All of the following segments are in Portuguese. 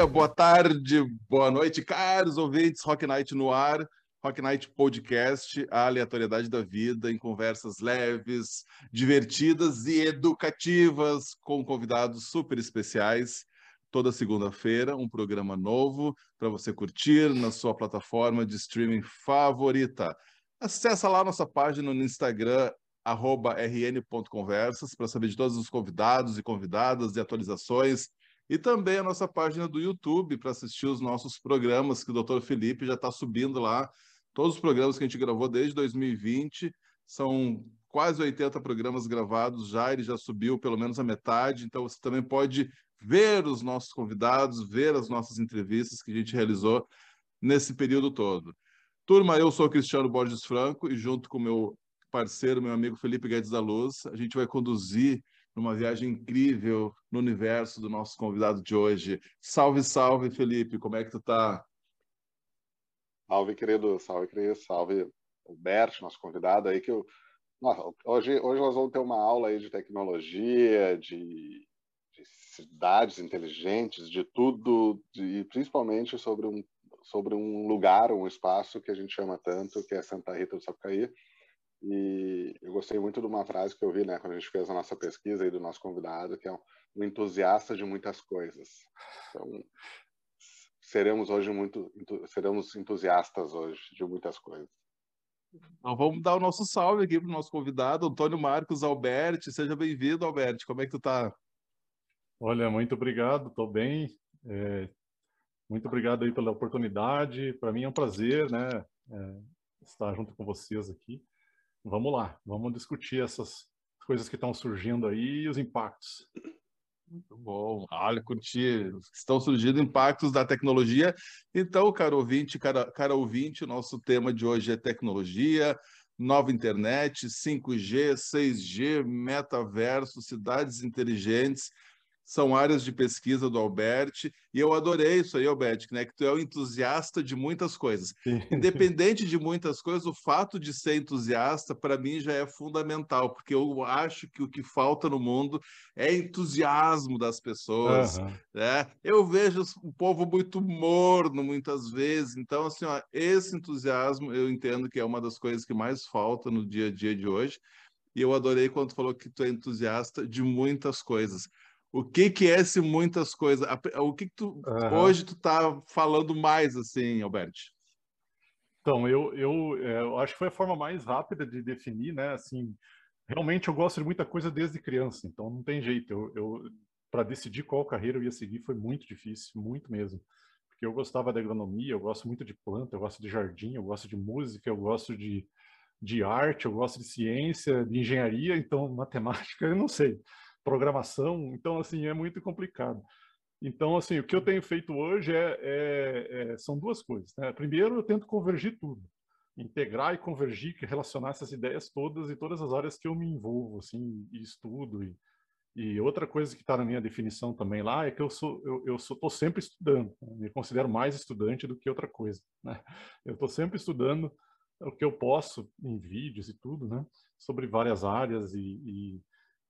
dia, boa tarde, boa noite, caros ouvintes, Rock Night no ar, Rock Night Podcast, a aleatoriedade da vida em conversas leves, divertidas e educativas com convidados super especiais. Toda segunda-feira, um programa novo para você curtir na sua plataforma de streaming favorita. Acesse lá nossa página no Instagram, rn.conversas, para saber de todos os convidados e convidadas e atualizações e também a nossa página do YouTube para assistir os nossos programas, que o Dr. Felipe já está subindo lá. Todos os programas que a gente gravou desde 2020, são quase 80 programas gravados já, ele já subiu pelo menos a metade, então você também pode ver os nossos convidados, ver as nossas entrevistas que a gente realizou nesse período todo. Turma, eu sou Cristiano Borges Franco e junto com meu parceiro, meu amigo Felipe Guedes da Luz, a gente vai conduzir numa viagem incrível no universo do nosso convidado de hoje. Salve, salve, Felipe, como é que tu tá? Salve, querido, salve, querido, salve, Bert, nosso convidado aí, que eu... Nossa, hoje, hoje nós vamos ter uma aula aí de tecnologia, de, de cidades inteligentes, de tudo, e principalmente sobre um, sobre um lugar, um espaço que a gente chama tanto, que é Santa Rita do Sapucaí, e eu gostei muito de uma frase que eu vi, né, quando a gente fez a nossa pesquisa aí do nosso convidado, que é um entusiasta de muitas coisas. Então, seremos hoje muito, seremos entusiastas hoje de muitas coisas. Então, vamos dar o nosso salve aqui para o nosso convidado, Antônio Marcos Alberti. Seja bem-vindo, Alberti. Como é que tu tá? Olha, muito obrigado, estou bem. É, muito obrigado aí pela oportunidade. Para mim é um prazer, né, é, estar junto com vocês aqui vamos lá, vamos discutir essas coisas que estão surgindo aí e os impactos. Muito bom. Olha, curti. Estão surgindo impactos da tecnologia. Então, caro ouvinte, cara, cara ouvinte, o nosso tema de hoje é tecnologia, nova internet, 5G, 6G, metaverso, cidades inteligentes são áreas de pesquisa do Alberti, e eu adorei isso aí, Alberti, né? que tu é um entusiasta de muitas coisas. Sim. Independente de muitas coisas, o fato de ser entusiasta, para mim, já é fundamental, porque eu acho que o que falta no mundo é entusiasmo das pessoas. Uhum. Né? Eu vejo o povo muito morno, muitas vezes, então, assim, ó, esse entusiasmo eu entendo que é uma das coisas que mais falta no dia a dia de hoje, e eu adorei quando tu falou que tu é entusiasta de muitas coisas. O que que é esse muitas coisas? O que, que tu uhum. hoje tu tá falando mais assim, Alberto? Então, eu, eu, é, eu acho que foi a forma mais rápida de definir, né? Assim, realmente eu gosto de muita coisa desde criança, então não tem jeito. Eu, eu para decidir qual carreira eu ia seguir foi muito difícil, muito mesmo. Porque eu gostava da agronomia, eu gosto muito de planta, eu gosto de jardim, eu gosto de música, eu gosto de, de arte, eu gosto de ciência, de engenharia, então matemática eu não sei programação, então assim é muito complicado. Então assim o que eu tenho feito hoje é, é, é são duas coisas. Né? Primeiro eu tento convergir tudo, integrar e convergir, relacionar essas ideias todas e todas as áreas que eu me envolvo assim e estudo e, e outra coisa que está na minha definição também lá é que eu sou eu, eu sou tô sempre estudando, né? me considero mais estudante do que outra coisa. Né? Eu estou sempre estudando o que eu posso em vídeos e tudo, né? Sobre várias áreas e, e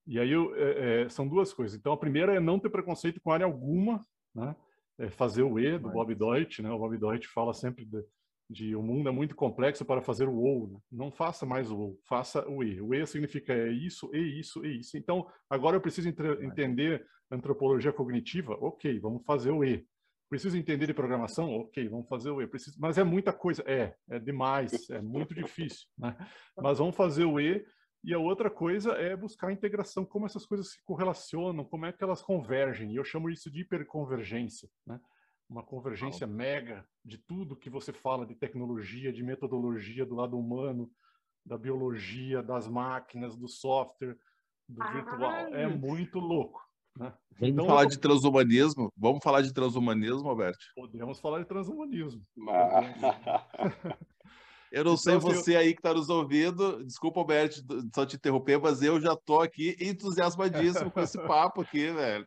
e aí eu, é, é, são duas coisas. Então, a primeira é não ter preconceito com área alguma, né? É fazer o E do Bob Deutsch, né? O Bob Deutsch fala sempre de, de o mundo é muito complexo para fazer o OU. Né? Não faça mais o OU, faça o E. O E significa é isso, e isso, e isso. Então, agora eu preciso entender antropologia cognitiva, ok, vamos fazer o E. Preciso entender de programação? Ok, vamos fazer o E. Preciso... Mas é muita coisa. É, é demais, é muito difícil. Né? Mas vamos fazer o E e a outra coisa é buscar a integração, como essas coisas se correlacionam, como é que elas convergem. E eu chamo isso de hiperconvergência, né? Uma convergência oh. mega de tudo que você fala de tecnologia, de metodologia do lado humano, da biologia, das máquinas, do software, do ah. virtual. É muito louco. Né? Vamos então, falar de transhumanismo? Vamos falar de transhumanismo, Alberto? Podemos falar de transhumanismo. Eu não então, sei você aí que está nos ouvindo, desculpa, Alberto, só te interromper, mas eu já estou aqui entusiasmadíssimo com esse papo aqui, velho.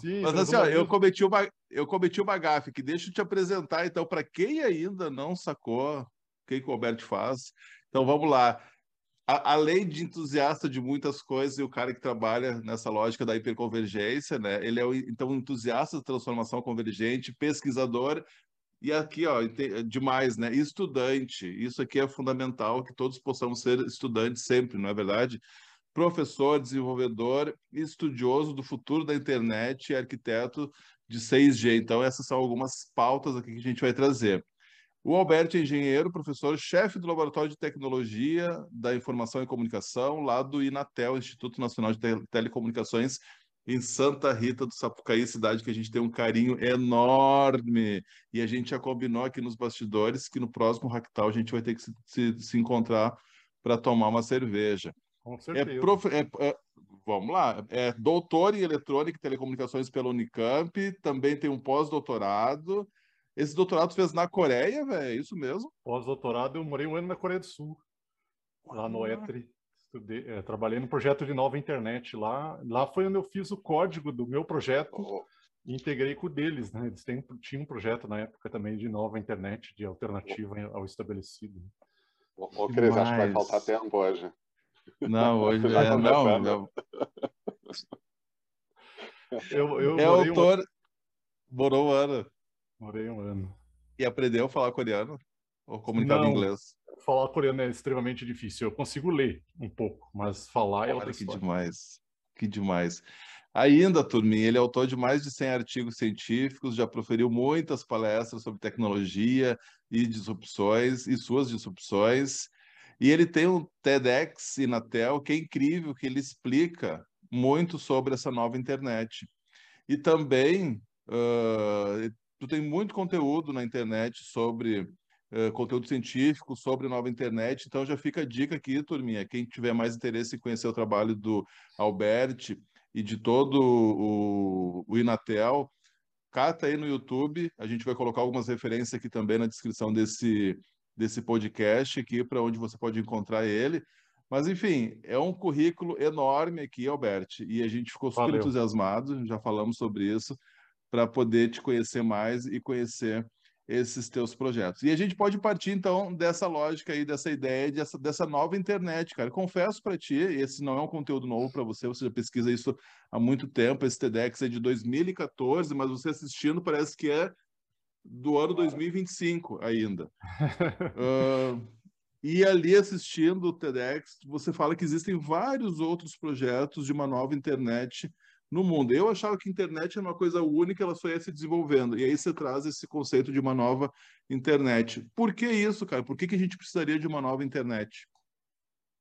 Sim, mas assim, ó, eu cometi uma eu cometi uma gafe que deixa eu te apresentar então para quem ainda não sacou o que, que o Alberto faz. Então vamos lá. a, além de entusiasta de muitas coisas, e o cara que trabalha nessa lógica da hiperconvergência, né? Ele é então entusiasta de transformação convergente, pesquisador e aqui, ó, demais, né? Estudante. Isso aqui é fundamental que todos possamos ser estudantes sempre, não é verdade? Professor, desenvolvedor, estudioso do futuro da internet e arquiteto de 6G. Então, essas são algumas pautas aqui que a gente vai trazer. O Alberto é engenheiro, professor, chefe do Laboratório de Tecnologia da Informação e Comunicação, lá do INATEL, Instituto Nacional de Telecomunicações, em Santa Rita do Sapucaí, cidade que a gente tem um carinho enorme. E a gente já combinou aqui nos bastidores que no próximo Ractal a gente vai ter que se, se, se encontrar para tomar uma cerveja. Com é certeza. É prof... é, é, vamos lá. É doutor em eletrônica e telecomunicações pela Unicamp, também tem um pós-doutorado esse doutorado fez na Coreia, velho? É isso mesmo? Pós-doutorado, eu morei um ano na Coreia do Sul, lá no ETRI. Estudei, é, trabalhei no projeto de nova internet lá. Lá foi onde eu fiz o código do meu projeto oh. e integrei com o deles, né? Eles têm, tinham um projeto na época também de nova internet, de alternativa oh. ao estabelecido. Ô, oh, Cris, acho que vai faltar tempo hoje. Não, hoje é, não, não. Eu, eu é autor... Um... Morou um ano. Morei um ano. E aprendeu a falar coreano? Ou comunicava em inglês? Falar coreano é extremamente difícil. Eu consigo ler um pouco, mas falar é outra que demais. Que demais. Ainda, turminha, ele é autor de mais de 100 artigos científicos, já proferiu muitas palestras sobre tecnologia e disrupções e suas disrupções. E ele tem um TEDx Inatel que é incrível, que ele explica muito sobre essa nova internet. E também uh, tu tem muito conteúdo na internet sobre uh, conteúdo científico, sobre nova internet, então já fica a dica aqui, turminha, quem tiver mais interesse em conhecer o trabalho do Albert e de todo o, o Inatel, cata aí no YouTube, a gente vai colocar algumas referências aqui também na descrição desse, desse podcast aqui, para onde você pode encontrar ele. Mas, enfim, é um currículo enorme aqui, Albert, e a gente ficou super Valeu. entusiasmado, já falamos sobre isso para poder te conhecer mais e conhecer esses teus projetos. E a gente pode partir, então, dessa lógica aí, dessa ideia, dessa, dessa nova internet, cara. Confesso para ti, esse não é um conteúdo novo para você, você já pesquisa isso há muito tempo, esse TEDx é de 2014, mas você assistindo parece que é do ano 2025 ainda. uh, e ali assistindo o TEDx, você fala que existem vários outros projetos de uma nova internet no mundo. Eu achava que a internet era uma coisa única, ela só ia se desenvolvendo. E aí você traz esse conceito de uma nova internet. Por que isso, cara? Por que, que a gente precisaria de uma nova internet?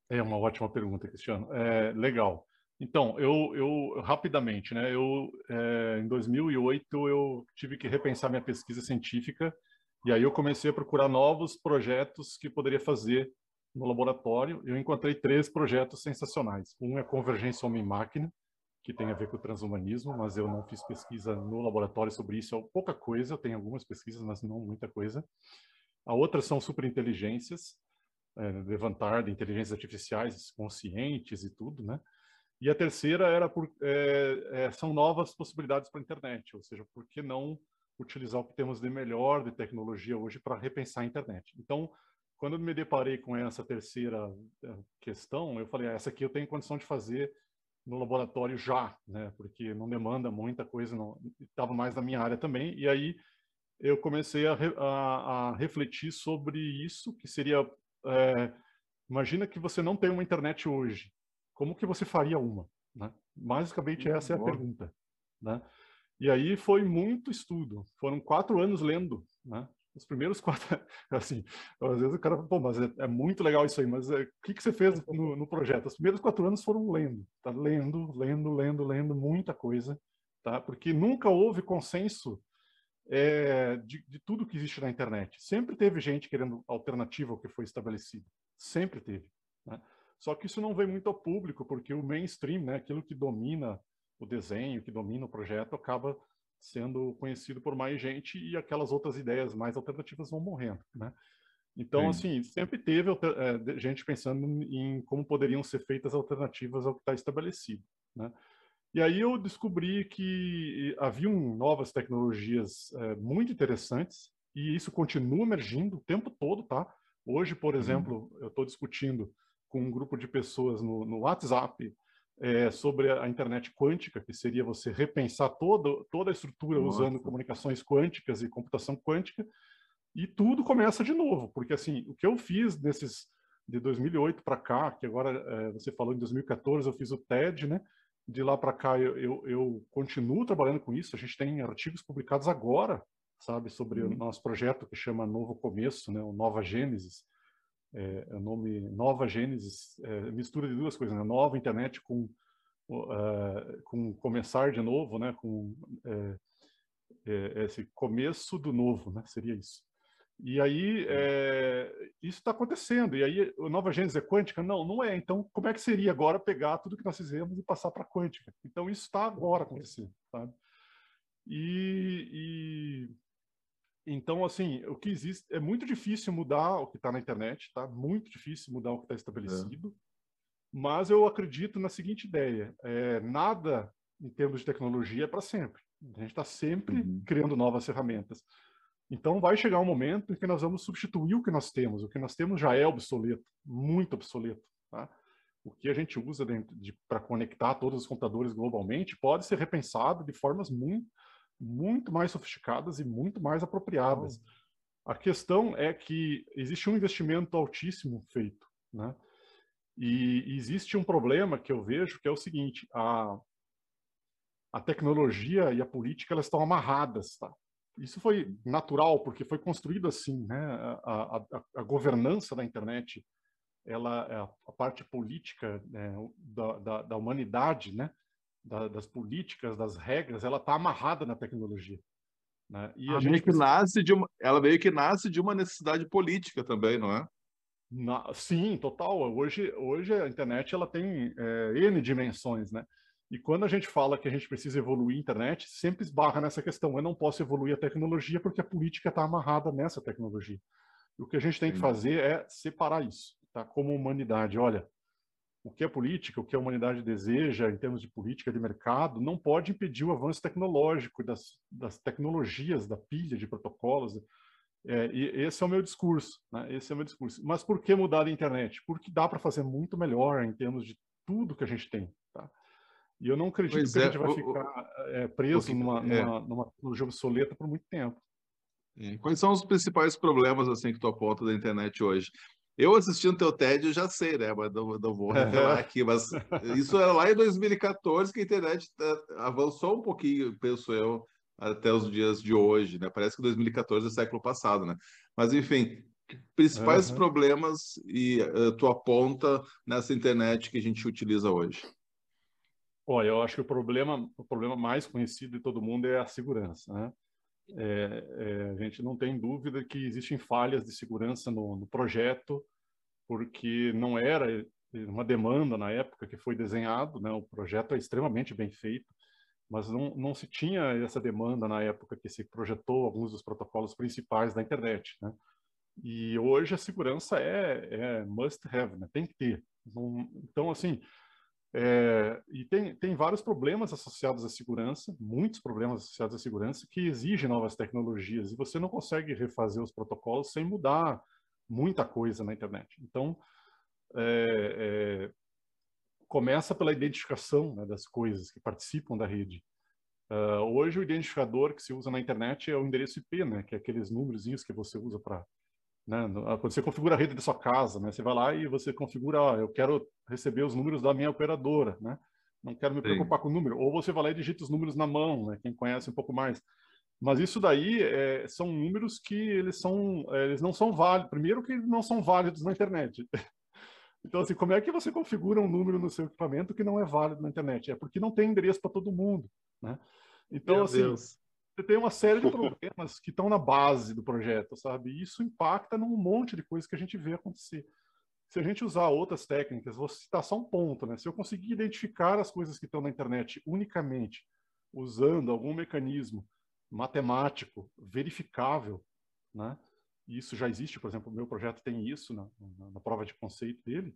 É uma ótima pergunta, Cristiano. É, legal. Então, eu, eu rapidamente, né? Eu, é, em 2008, eu tive que repensar minha pesquisa científica e aí eu comecei a procurar novos projetos que poderia fazer no laboratório. Eu encontrei três projetos sensacionais. Um é convergência homem-máquina, que tem a ver com o transhumanismo, mas eu não fiz pesquisa no laboratório sobre isso, é pouca coisa, eu tenho algumas pesquisas, mas não muita coisa. A outra são superinteligências, é, levantar de inteligências artificiais conscientes e tudo, né? E a terceira era por, é, é, são novas possibilidades para a internet, ou seja, por que não utilizar o que temos de melhor de tecnologia hoje para repensar a internet? Então, quando eu me deparei com essa terceira é, questão, eu falei, ah, essa aqui eu tenho condição de fazer no laboratório já, né? Porque não demanda muita coisa, não estava mais na minha área também. E aí eu comecei a, a, a refletir sobre isso, que seria, é, imagina que você não tem uma internet hoje, como que você faria uma? Né? Basicamente essa é a pergunta, né? E aí foi muito estudo, foram quatro anos lendo, né? Os primeiros quatro, assim, às vezes o cara, pô, mas é, é muito legal isso aí, mas é, o que, que você fez no, no, projeto? Os primeiros quatro anos foram lendo, tá? Lendo, lendo, lendo, lendo muita coisa, tá? Porque nunca houve consenso é, de, de, tudo que existe na internet. Sempre teve gente querendo alternativa ao que foi estabelecido. Sempre teve. Né? Só que isso não vem muito ao público, porque o mainstream, né, aquilo que domina o desenho, que domina o projeto, acaba sendo conhecido por mais gente e aquelas outras ideias mais alternativas vão morrendo, né? Então, Sim. assim, sempre teve é, gente pensando em como poderiam ser feitas alternativas ao que está estabelecido, né? E aí eu descobri que haviam novas tecnologias é, muito interessantes e isso continua emergindo o tempo todo, tá? Hoje, por uhum. exemplo, eu estou discutindo com um grupo de pessoas no, no WhatsApp é, sobre a internet quântica, que seria você repensar todo, toda a estrutura Nossa. usando comunicações quânticas e computação quântica, e tudo começa de novo, porque assim, o que eu fiz nesses de 2008 para cá, que agora é, você falou em 2014, eu fiz o TED, né? De lá para cá eu, eu, eu, continuo trabalhando com isso. A gente tem artigos publicados agora, sabe, sobre uhum. o nosso projeto que chama Novo Começo, né? O Nova Gênesis. É, é o nome Nova Gênesis, é, mistura de duas coisas, né? Nova internet com uh, com começar de novo, né? Com é, é, esse começo do novo, né? Seria isso. E aí, é, isso está acontecendo. E aí, a nova gênese é quântica? Não, não é. Então, como é que seria agora pegar tudo que nós fizemos e passar para quântica? Então, isso está agora acontecendo, sabe? E, e, então, assim, o que existe é muito difícil mudar o que está na internet, tá? Muito difícil mudar o que está estabelecido. É. Mas eu acredito na seguinte ideia: é, nada em termos de tecnologia é para sempre. A gente está sempre uhum. criando novas ferramentas. Então vai chegar um momento em que nós vamos substituir o que nós temos. O que nós temos já é obsoleto, muito obsoleto. Tá? O que a gente usa para conectar todos os computadores globalmente pode ser repensado de formas muito, muito mais sofisticadas e muito mais apropriadas. A questão é que existe um investimento altíssimo feito, né? E existe um problema que eu vejo que é o seguinte: a, a tecnologia e a política elas estão amarradas, tá? isso foi natural, porque foi construído assim, né? A, a, a governança da internet, ela, a, parte política né? da, da, da, humanidade, né? Da, das políticas, das regras, ela está amarrada na tecnologia. Né? E a, a gente meio que nasce de uma, ela meio que nasce de uma necessidade política também, não é? Na, sim, total. Hoje, hoje a internet ela tem é, n dimensões, né? E quando a gente fala que a gente precisa evoluir a internet, sempre esbarra nessa questão. Eu não posso evoluir a tecnologia porque a política está amarrada nessa tecnologia. E o que a gente tem que fazer é separar isso, tá? Como humanidade. Olha, o que é política, o que a humanidade deseja em termos de política de mercado, não pode impedir o avanço tecnológico das, das tecnologias, da pilha de protocolos. É, e esse é o meu discurso, né? Esse é o meu discurso. Mas por que mudar a internet? Porque dá para fazer muito melhor em termos de tudo que a gente tem, tá? E eu não acredito pois que é, a gente vai o, ficar é, preso o, numa, é. numa, numa tecnologia obsoleta por muito tempo. É, quais são os principais problemas assim que tu aponta da internet hoje? Eu assistindo teu TED, eu já sei, né? Mas não, não vou revelar aqui. Mas isso era lá em 2014 que a internet eh, avançou um pouquinho, penso eu, até os dias de hoje, né? Parece que 2014 é século passado, né? Mas, enfim, principais uhum. problemas e uh, tu aponta nessa internet que a gente utiliza hoje? Olha, eu acho que o problema, o problema mais conhecido de todo mundo é a segurança, né? É, é, a gente não tem dúvida que existem falhas de segurança no, no, projeto, porque não era uma demanda na época que foi desenhado, né? O projeto é extremamente bem feito, mas não, não se tinha essa demanda na época que se projetou alguns dos protocolos principais da internet, né? E hoje a segurança é, é must have, né? Tem que ter. Então, assim, é, e tem, tem vários problemas associados à segurança, muitos problemas associados à segurança, que exigem novas tecnologias, e você não consegue refazer os protocolos sem mudar muita coisa na internet. Então, é, é, começa pela identificação né, das coisas que participam da rede. Uh, hoje, o identificador que se usa na internet é o endereço IP, né, que é aqueles númerozinhos que você usa para né? Ah, quando você configura a rede da sua casa, né? você vai lá e você configura, ó, eu quero receber os números da minha operadora, né? não quero me preocupar Sim. com o número. Ou você vai lá e digita os números na mão, né? quem conhece um pouco mais. Mas isso daí é, são números que eles são, é, eles não são válidos. Primeiro que não são válidos na internet. Então, assim, como é que você configura um número no seu equipamento que não é válido na internet? É porque não tem endereço para todo mundo, né? Então, Meu assim, Deus você tem uma série de problemas que estão na base do projeto, sabe? E isso impacta num monte de coisas que a gente vê acontecer. Se a gente usar outras técnicas, vou citar só um ponto, né? Se eu conseguir identificar as coisas que estão na internet unicamente usando algum mecanismo matemático verificável, né? Isso já existe, por exemplo, o meu projeto tem isso na, na, na prova de conceito dele.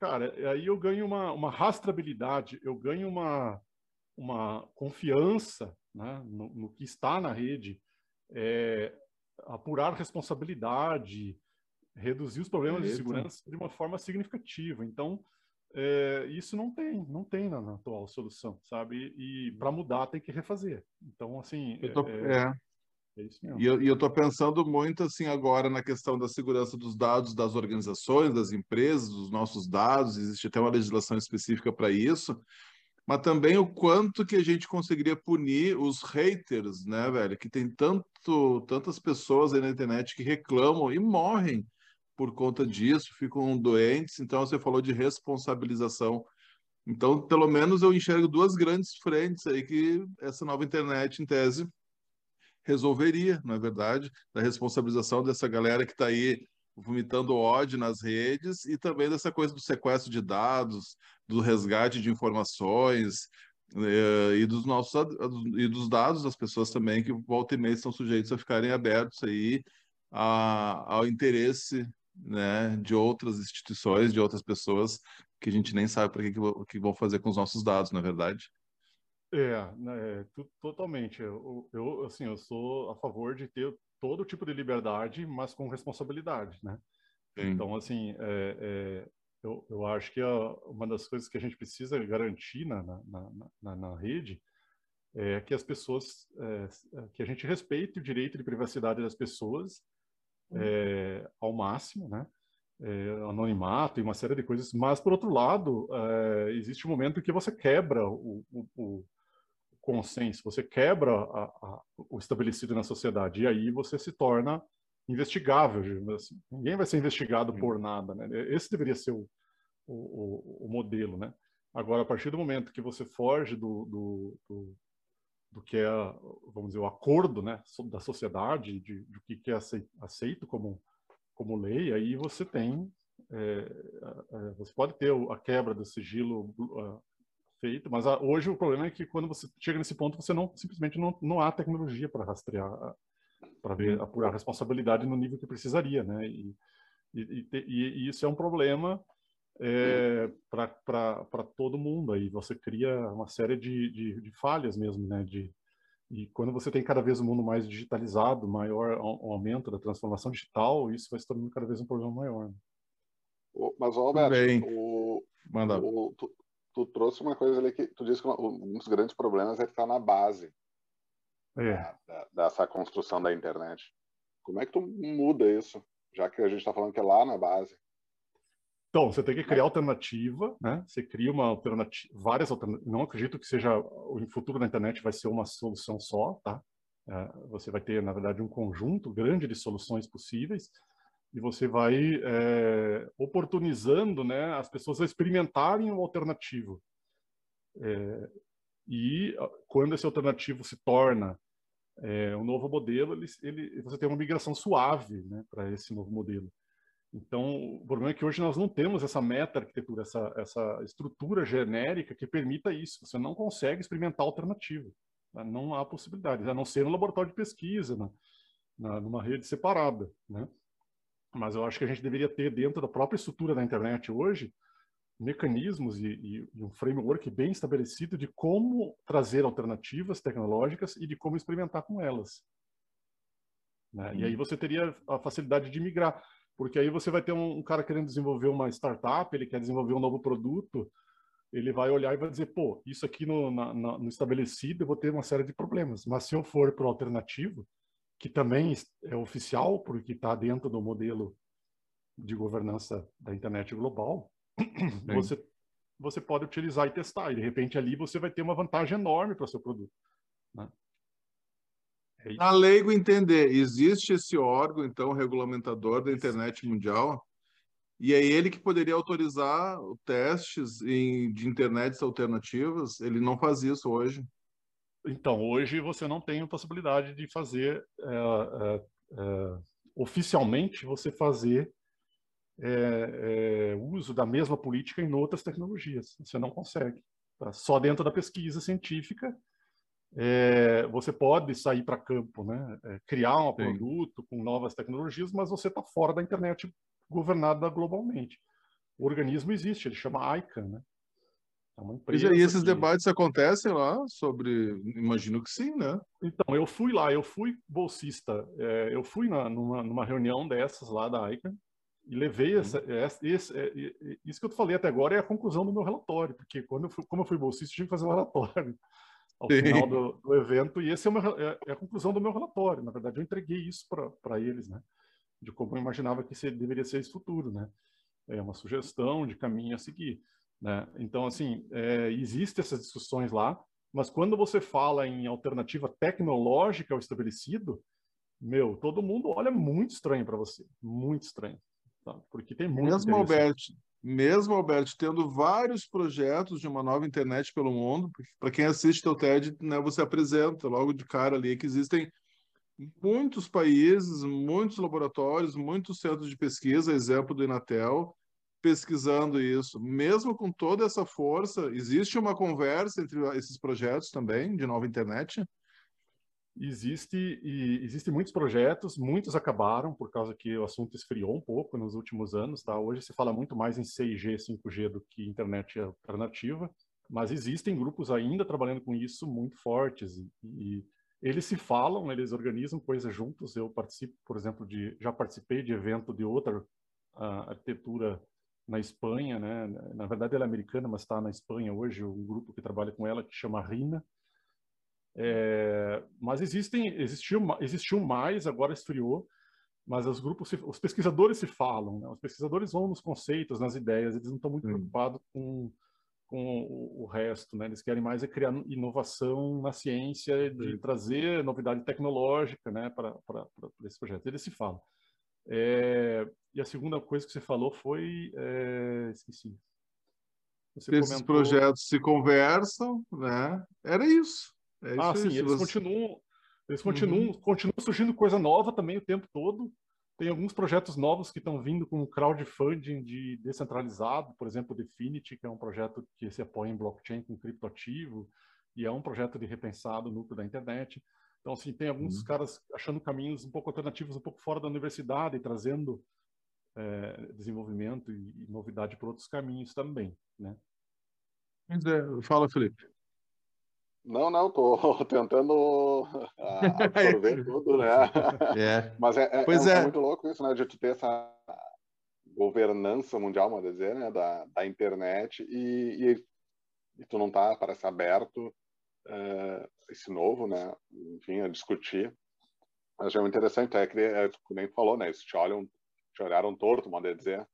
Cara, aí eu ganho uma, uma rastreabilidade, eu ganho uma, uma confiança né, no, no, que está na rede, é, apurar responsabilidade, reduzir os problemas de segurança de uma forma significativa. Então, é, isso não tem, não tem na, na atual solução, sabe? E, e para mudar tem que refazer. Então, assim, eu tô, é, é. é isso mesmo. E eu estou pensando muito assim agora na questão da segurança dos dados das organizações, das empresas, dos nossos dados. Existe até uma legislação específica para isso mas também o quanto que a gente conseguiria punir os haters, né, velho? Que tem tanto, tantas pessoas aí na internet que reclamam e morrem por conta disso, ficam doentes. Então, você falou de responsabilização. Então, pelo menos eu enxergo duas grandes frentes aí que essa nova internet, em tese, resolveria, não é verdade? Da responsabilização dessa galera que está aí vomitando ódio nas redes e também dessa coisa do sequestro de dados, do resgate de informações eh, e dos nossos e dos dados das pessoas também que volta e meia estão sujeitos a ficarem abertos aí a, ao interesse né, de outras instituições, de outras pessoas que a gente nem sabe para que, que, vão fazer com os nossos dados, na é verdade. É, né, é totalmente. Eu, eu, assim, eu sou a favor de ter todo tipo de liberdade, mas com responsabilidade, né? Sim. Então, assim, é, é, eu, eu acho que a, uma das coisas que a gente precisa garantir na, na, na, na rede é que as pessoas, é, que a gente respeite o direito de privacidade das pessoas uhum. é, ao máximo, né? É, anonimato e uma série de coisas, mas por outro lado, é, existe um momento que você quebra o, o, o consenso, você quebra a, a, o estabelecido na sociedade e aí você se torna investigável. Assim. Ninguém vai ser investigado por nada, né? Esse deveria ser o, o, o, modelo, né? Agora, a partir do momento que você foge do, do, do do que é, vamos dizer, o acordo né, da sociedade, de, de o que é aceito como, como lei, aí você tem, é, é, você pode ter a quebra do sigilo feito, mas a, hoje o problema é que quando você chega nesse ponto, você não, simplesmente não, não há tecnologia para rastrear, para ver, apurar a responsabilidade no nível que precisaria, né, e, e, e, e isso é um problema é, para todo mundo. Aí você cria uma série de, de, de, falhas mesmo, né? De, e quando você tem cada vez um mundo mais digitalizado, maior o aumento da transformação digital, isso vai se tornando cada vez um problema maior. Né? Mas, Alberto, o, Manda. O, tu, tu, trouxe uma coisa ali que tu disse que um dos grandes problemas é que está na base é. da, da, dessa construção da internet. Como é que tu muda isso? Já que a gente está falando que é lá na base. Então, você tem que criar alternativa, né? Você cria uma alternativa, várias alternativas. Não acredito que seja o futuro da internet vai ser uma solução só, tá? É, você vai ter, na verdade, um conjunto grande de soluções possíveis e você vai é, oportunizando, né, as pessoas a experimentarem o alternativo. É, e quando esse alternativo se torna é, um novo modelo, ele, ele, você tem uma migração suave, né, para esse novo modelo. Então, o problema é que hoje nós não temos essa meta-arquitetura, essa, essa estrutura genérica que permita isso. Você não consegue experimentar alternativa. Né? Não há possibilidade, a não ser no laboratório de pesquisa, na, na, numa rede separada. Né? Mas eu acho que a gente deveria ter, dentro da própria estrutura da internet hoje, mecanismos e, e, e um framework bem estabelecido de como trazer alternativas tecnológicas e de como experimentar com elas. Né? E aí uhum. você teria a facilidade de migrar porque aí você vai ter um, um, cara querendo desenvolver uma startup, ele quer desenvolver um novo produto, ele vai olhar e vai dizer, pô, isso aqui no, na, no estabelecido eu vou ter uma série de problemas, mas se eu for para o alternativo, que também é oficial, porque está dentro do modelo de governança da internet global, você, você pode utilizar e testar, e de repente ali você vai ter uma vantagem enorme para o seu produto. Né? É Na leigo entender, existe esse órgão, então, regulamentador da internet mundial, e é ele que poderia autorizar testes em, de internets alternativas? Ele não faz isso hoje. Então, hoje você não tem a possibilidade de fazer, é, é, oficialmente, você fazer uso da mesma política em outras tecnologias. Você não consegue. Tá? Só dentro da pesquisa científica é, você pode sair para campo, né? É, criar um Sim. produto com novas tecnologias, mas você está fora da internet governada globalmente. O organismo existe, ele chama ICANN, né? É uma empresa e esses que... debates acontecem lá sobre, imagino que sim, né? Então, eu fui lá, eu fui bolsista, é, eu fui na, numa, numa reunião dessas lá da ICANN, E levei uhum. essa, essa, esse, é, isso que eu falei até agora é a conclusão do meu relatório, porque quando eu fui, como eu fui bolsista, eu tive que fazer um relatório ao Sim. final do, do, evento, e esse é, meu, é, é, a conclusão do meu relatório. Na verdade, eu entreguei isso para eles, né? De como eu imaginava que seria, deveria ser esse futuro, né? É uma sugestão de caminho a seguir, né? Então, assim, é, existem essas discussões lá, mas quando você fala em alternativa tecnológica ao estabelecido, meu, todo mundo olha muito estranho para você, muito estranho, tá? porque tem muito. Mesmo Alberto, mesmo Alberto, tendo vários projetos de uma nova internet pelo mundo, para quem assiste o TED, né, você apresenta logo de cara ali que existem muitos países, muitos laboratórios, muitos centros de pesquisa, exemplo do Inatel, pesquisando isso. Mesmo com toda essa força, existe uma conversa entre esses projetos também de nova internet? Existe e existem muitos projetos, muitos acabaram por causa que o assunto esfriou um pouco nos últimos anos, tá? Hoje se fala muito mais em 6G, 5G do que internet alternativa, mas existem grupos ainda trabalhando com isso muito fortes e, e eles se falam, eles organizam coisas juntos. Eu participo, por exemplo, de já participei de evento de outra uh, arquitetura na Espanha, né? Na verdade ela é americana, mas está na Espanha hoje um grupo que trabalha com ela que chama RINA. É, mas existem, existiu, existiu mais, agora esfriou. Mas os grupos, se, os pesquisadores se falam, né? Os pesquisadores vão nos conceitos, nas ideias. Eles não estão muito preocupados com com o, o, resto, né? Eles querem mais é criar inovação na ciência, de trazer novidade tecnológica, né, para esse projeto. Eles se falam. É, e a segunda coisa que você falou foi. É, esqueci. Você Esses comentou... projetos se conversam, né? Era isso. É isso ah, sim, eles você... continuam. Eles continuam, uhum. continuam surgindo coisa nova também o tempo todo. Tem alguns projetos novos que estão vindo com crowdfunding de descentralizado, por exemplo, o Definity, que é um projeto que se apoia em blockchain com criptoativo, e é um projeto de repensar o núcleo da internet. Então, assim, tem alguns uhum. caras achando caminhos um pouco alternativos, um pouco fora da universidade, trazendo é, desenvolvimento e, e novidade por outros caminhos também, né? É, fala, Felipe. Não, não, tô tentando absorver tudo, né? É. Mas é, é, pois é, é. muito louco isso, né? De tu ter essa governança mundial, vamos dizer, né? Da, da internet e, e, e tu não tá, parece, aberto uh, esse novo, né? Enfim, a discutir. Mas é muito interessante, é que é, nem falou, né? Eles te olham, te olharam torto, pode dizer,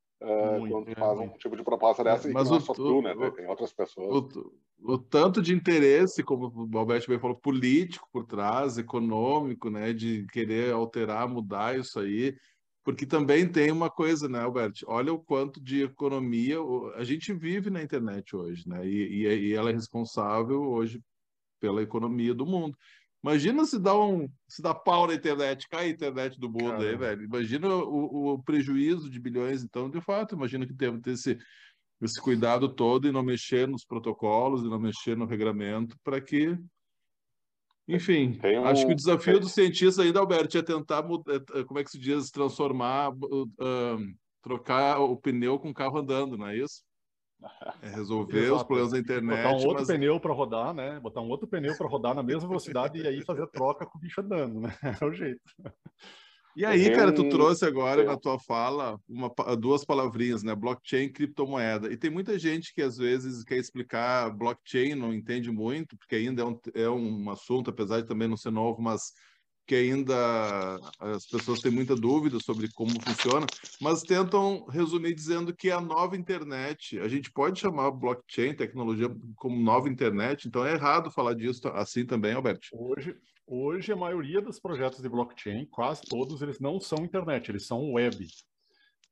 muito, quando tu faz um tipo de proposta dessa é, mas e não o, é só tu, né? O, tem outras pessoas. O, o tanto de interesse, como o Alberto bem falou, político por trás, econômico, né? De querer alterar, mudar isso aí. Porque também tem uma coisa, né, Alberto? Olha o quanto de economia a gente vive na internet hoje, né? E, e, e ela é responsável hoje pela economia do mundo. Imagina se dá um se dá pau na internet, cai a internet do mundo Caramba. aí, velho. Imagina o, o, prejuízo de bilhões, então, de fato, imagina que temos esse, esse cuidado todo e não mexer nos protocolos e não mexer no regramento para que enfim, um... acho que o desafio do cientista ainda, Alberto, é tentar, é, como é que se diz, transformar, uh, trocar o pneu com o carro andando, não é isso? É resolver Exato. os problemas da internet. Botar um outro mas... pneu para rodar, né? Botar um outro pneu para rodar na mesma velocidade e aí fazer a troca com o bicho andando, né? É o jeito. E aí, cara, tu trouxe agora na tua fala uma, duas palavrinhas, né? Blockchain e criptomoeda. E tem muita gente que às vezes quer explicar blockchain, não entende muito, porque ainda é um, é um assunto, apesar de também não ser novo, mas que ainda as pessoas têm muita dúvida sobre como funciona, mas tentam resumir dizendo que a nova internet, a gente pode chamar blockchain, tecnologia, como nova internet, então é errado falar disso assim também, Alberto. Hoje, hoje a maioria dos projetos de blockchain, quase todos, eles não são internet, eles são web.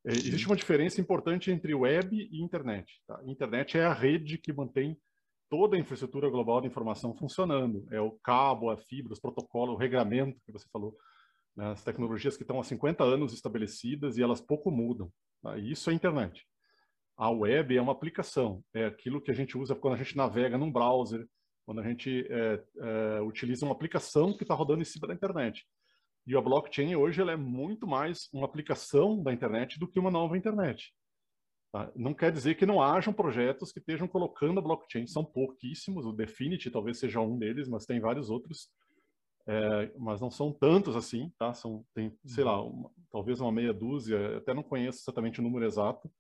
É, existe uma diferença importante entre web e internet. Tá? Internet é a rede que mantém toda a infraestrutura global de informação funcionando. É o cabo, a fibra, os protocolos, o regramento que você falou, né? as tecnologias que estão há 50 anos estabelecidas e elas pouco mudam. Tá? isso é internet. A web é uma aplicação, é aquilo que a gente usa quando a gente navega num browser, quando a gente é, é, utiliza uma aplicação que está rodando em cima da internet. E a blockchain hoje ela é muito mais uma aplicação da internet do que uma nova internet. Tá? Não quer dizer que não hajam projetos que estejam colocando a blockchain, são pouquíssimos, o Definity talvez seja um deles, mas tem vários outros é, mas não são tantos assim, tá? São, tem, sei lá, uma, talvez uma meia dúzia, até não conheço exatamente o número exato,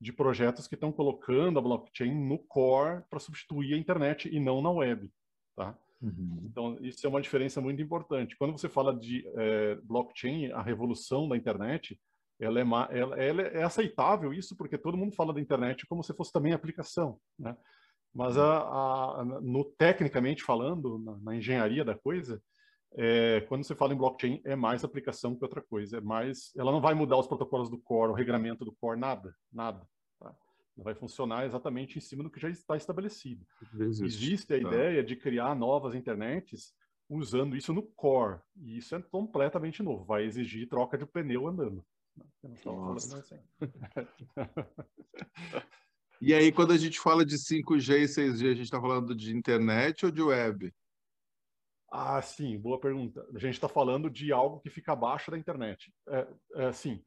de projetos que estão colocando a blockchain no core para substituir a internet e não na web, tá? Uhum. Então, isso é uma diferença muito importante. Quando você fala de é, blockchain, a revolução da internet, ela é, ela, ela é, aceitável isso porque todo mundo fala da internet como se fosse também aplicação, né? Mas uhum. a, a, no tecnicamente falando, na, na engenharia da coisa, é, quando você fala em blockchain é mais aplicação que outra coisa, é mais, ela não vai mudar os protocolos do core, o regramento do core, nada, nada. Tá? vai funcionar exatamente em cima do que já está estabelecido. Existe, Existe a tá. ideia de criar novas internets usando isso no core, e isso é completamente novo, vai exigir troca de pneu andando. Assim. e aí, quando a gente fala de 5G e 6G, a gente está falando de internet ou de web? Ah, sim, boa pergunta. A gente está falando de algo que fica abaixo da internet. É, é, sim,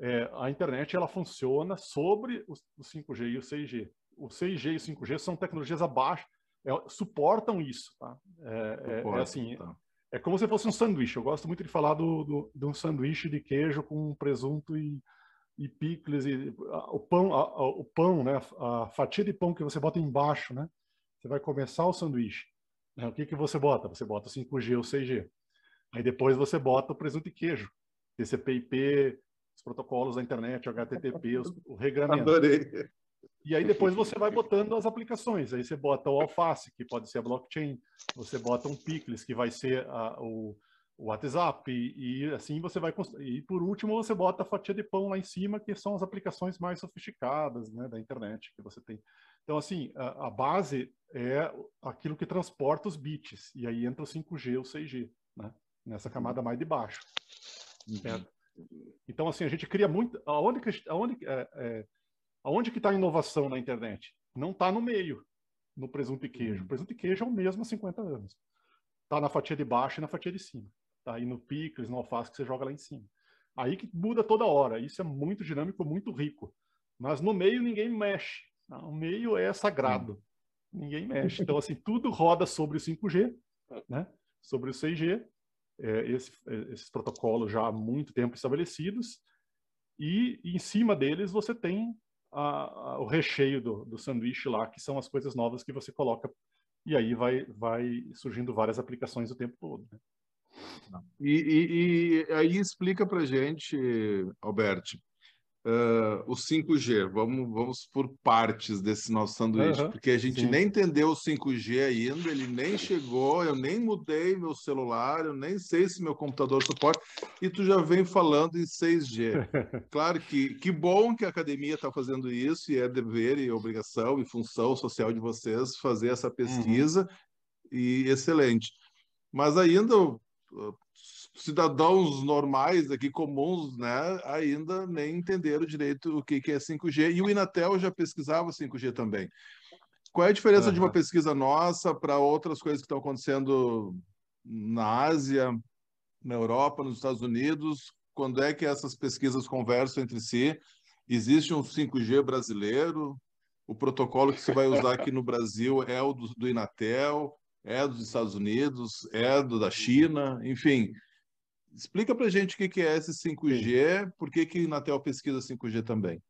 é, a internet ela funciona sobre o, o 5G e o 6G. O 6G e o 5G são tecnologias abaixo, é, suportam isso. Tá? É, é, é assim, tá. É como se fosse um sanduíche. Eu gosto muito de falar do, do, de um sanduíche de queijo com presunto e, e picles e a, o pão, a, o pão, né? A, a fatia de pão que você bota embaixo, né? Você vai começar o sanduíche. Né? O que que você bota? Você bota 5G ou 6G. Aí depois você bota o presunto e queijo, TCP/IP, os protocolos da internet, HTTP, os, o regramento. Adorei. E aí depois você vai botando as aplicações. Aí você bota o Alface, que pode ser a blockchain. Você bota um Picles, que vai ser a, o, o, WhatsApp. E, e, assim você vai... E por último você bota a fatia de pão lá em cima, que são as aplicações mais sofisticadas né, da internet que você tem. Então, assim, a, a base é aquilo que transporta os bits. E aí entra o 5G ou 6G, né? Nessa uhum. camada mais de baixo. Uhum. Então, assim, a gente cria muito. Aonde aonde, é, é, aonde que está a inovação na internet? Não está no meio, no presunto e queijo. O uhum. presunto e queijo é o mesmo há 50 anos. Está na fatia de baixo e na fatia de cima. Está aí no picles, no alface que você joga lá em cima. Aí que muda toda hora. Isso é muito dinâmico, muito rico. Mas no meio ninguém mexe. O meio é sagrado. Ninguém mexe. Então, assim, tudo roda sobre o 5G, né? sobre o 6G, é, esse, é, esses protocolos já há muito tempo estabelecidos, e, em cima deles você tem a, a, o recheio do, do sanduíche lá, que são as coisas novas que você coloca, e aí vai, vai surgindo várias aplicações o tempo todo. Né? E, e, e, aí explica para gente, Alberto, uh, o 5G. Vamos, vamos por partes desse nosso sanduíche, uhum, porque a gente sim. nem entendeu o 5G ainda, ele nem chegou, eu nem mudei meu celular, eu nem sei se meu computador suporta, e tu já vem falando em 6G. Claro que que bom que a academia está fazendo isso, e é dever e obrigação e função social de vocês fazer essa uhum. pesquisa, uhum. e excelente. Mas ainda cidadãos normais aqui, comuns, né, ainda nem entenderam direito o que, que é 5G. E o Inatel já pesquisava 5G também. Qual é a diferença uhum. de uma pesquisa nossa para outras coisas que estão acontecendo na Ásia, na Europa, nos Estados Unidos? Quando é que essas pesquisas conversam entre si? Existe um 5G brasileiro? O protocolo que se vai usar aqui no Brasil é o do, do Inatel? É dos Estados Unidos? É do da China? Enfim, Explica para gente o que é esse 5G, Sim. por que, que Inatel pesquisa 5G também?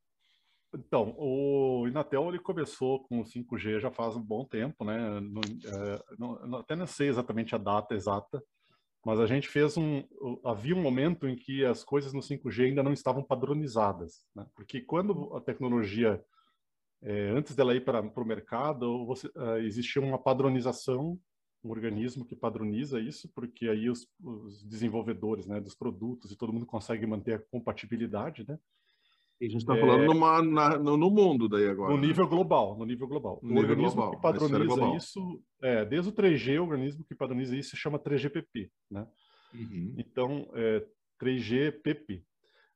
Então, o Inatel ele começou com o 5G já faz um bom tempo, né? É, até não sei exatamente a data exata, mas a gente fez um. Havia um momento em que as coisas no 5G ainda não estavam padronizadas, né? Porque quando a tecnologia, é, antes dela ir para o mercado, você, uh, existia uma padronização um organismo que padroniza isso, porque aí os, os, desenvolvedores né, dos produtos e todo mundo consegue manter a compatibilidade, né? E a gente está é... falando numa, na, no, mundo daí agora. No né? nível global, no nível global. No o nível organismo global, que padroniza isso, é, desde o 3G, o organismo que padroniza isso se chama 3GPP, né? Uhum. Então, é, 3GPP.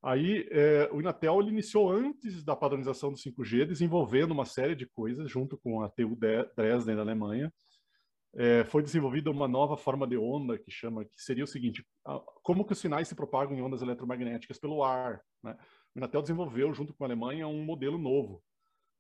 Aí, é, o Inatel iniciou antes da padronização do 5G, desenvolvendo uma série de coisas junto com a TU Dresden da Alemanha, é, foi desenvolvida uma nova forma de onda que chama, que seria o seguinte: como que os sinais se propagam em ondas eletromagnéticas pelo ar? Né? O Inatel desenvolveu, junto com a Alemanha, um modelo novo,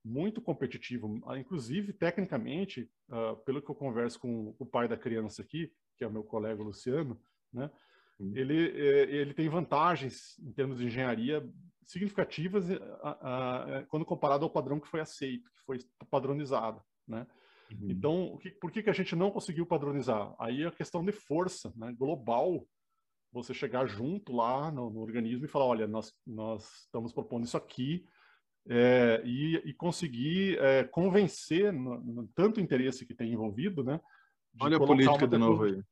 muito competitivo. Inclusive, tecnicamente, uh, pelo que eu converso com o pai da criança aqui, que é o meu colega Luciano, né? Uhum. Ele, é, ele tem vantagens em termos de engenharia significativas a, a, a, quando comparado ao padrão que foi aceito, que foi padronizado, né? Uhum. Então, que, por que, que a gente não conseguiu padronizar? Aí a questão de força né, global, você chegar junto lá no, no, organismo e falar, olha, nós, nós estamos propondo isso aqui, é, e, e, conseguir é, convencer no, no, tanto interesse que tem envolvido, né? Olha a política de novo aí.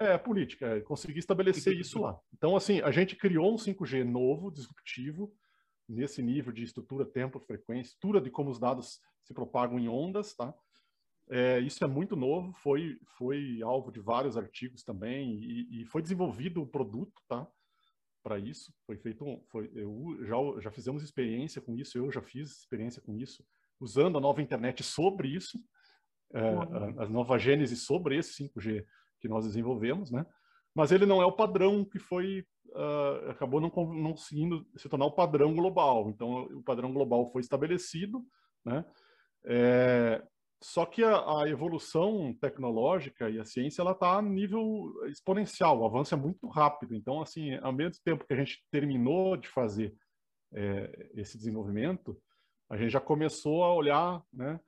É, política, é, conseguir estabelecer isso lá. Então, assim, a gente criou um 5G novo, disruptivo, nesse nível de estrutura, tempo, frequência, estrutura de como os dados se propagam em ondas, tá? É, isso é muito novo, foi, foi alvo de vários artigos também e, e foi desenvolvido o produto, tá? Para isso, foi feito, um, foi, eu já, já fizemos experiência com isso, eu já fiz experiência com isso, usando a nova internet sobre isso, é, a, a nova gênese sobre esse 5G que nós desenvolvemos, né? Mas ele não é o padrão que foi, uh, acabou não, não conseguindo se tornar o padrão global. Então, o padrão global foi estabelecido, né? É, só que a, a, evolução tecnológica e a ciência ela está a nível exponencial, o avanço é muito rápido. Então, assim, ao mesmo tempo que a gente terminou de fazer é, esse desenvolvimento, a gente já começou a olhar, né,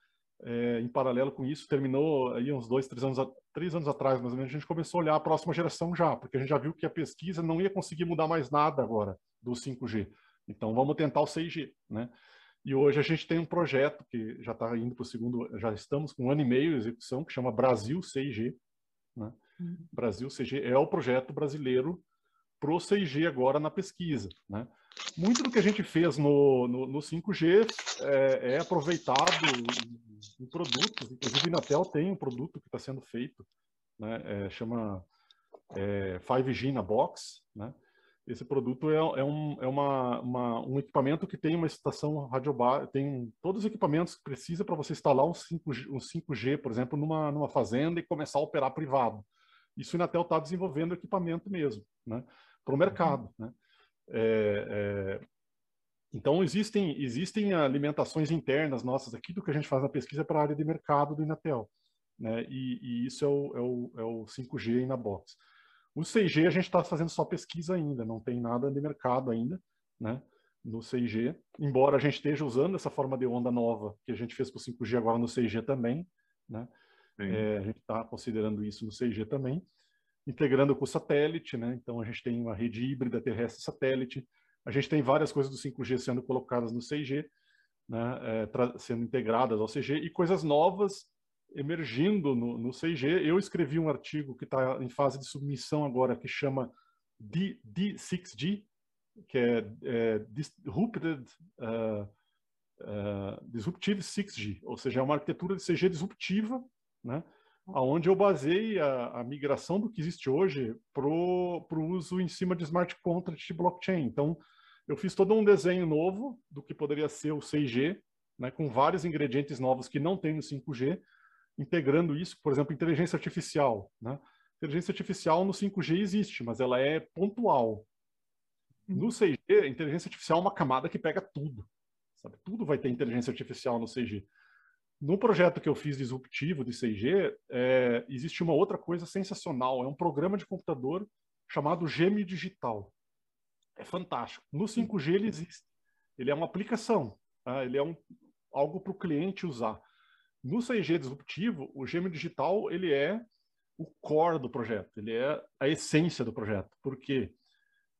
é, em paralelo com isso, terminou aí uns dois, três anos, três anos atrás, mais ou menos, a gente começou a olhar a próxima geração já, porque a gente já viu que a pesquisa não ia conseguir mudar mais nada agora do 5G. Então, vamos tentar o 6G, né? E hoje a gente tem um projeto que já está indo para o segundo, já estamos com um ano e meio de execução, que chama Brasil 6G. Né? Uhum. Brasil 6G é o projeto brasileiro para o 6G agora na pesquisa. Né? Muito do que a gente fez no, no, no 5G é, é, aproveitado em produtos, inclusive a Inatel tem um produto que está sendo feito, né? É, chama é, 5G na Box, né? Esse produto é, é, um, é uma, uma, um equipamento que tem uma estação radiobar, tem todos os equipamentos que precisa para você instalar um 5G, um 5G, por exemplo, numa, numa fazenda e começar a operar privado. Isso o Inatel está desenvolvendo equipamento mesmo, né, para o mercado. Uhum. Né? É, é, então, existem, existem alimentações internas nossas aqui do que a gente faz na pesquisa para a área de mercado do Inatel. Né? E, e isso é o, é, o, é o 5G na box. O 6G a gente está fazendo só pesquisa ainda, não tem nada de mercado ainda, né? No 6G, embora a gente esteja usando essa forma de onda nova que a gente fez para o 5G agora no 6G também, né? É, a gente está considerando isso no 6G também, integrando com o satélite, né? Então a gente tem uma rede híbrida terrestre satélite, a gente tem várias coisas do 5G sendo colocadas no 6G, né? É, sendo integradas ao 6G e coisas novas emergindo no, no 6G. Eu escrevi um artigo que está em fase de submissão agora, que chama D, D6G, que é, é Disrupted, uh, uh, Disruptive 6G, ou seja, é uma arquitetura de 6G disruptiva, né? onde eu basei a, a migração do que existe hoje para o uso em cima de smart contract de blockchain. Então, eu fiz todo um desenho novo do que poderia ser o 6G, né, com vários ingredientes novos que não tem no 5G, integrando isso, por exemplo, inteligência artificial. Né? Inteligência artificial no 5G existe, mas ela é pontual. No 6G, uhum. inteligência artificial é uma camada que pega tudo. Sabe? Tudo vai ter inteligência artificial no 6G. No projeto que eu fiz disruptivo de 6G, é, existe uma outra coisa sensacional. É um programa de computador chamado Gêmeo Digital. É fantástico. No 5G ele existe. Ele é uma aplicação. Tá? Ele é um, algo para o cliente usar. No 6G disruptivo, o gêmeo digital ele é o core do projeto, ele é a essência do projeto, porque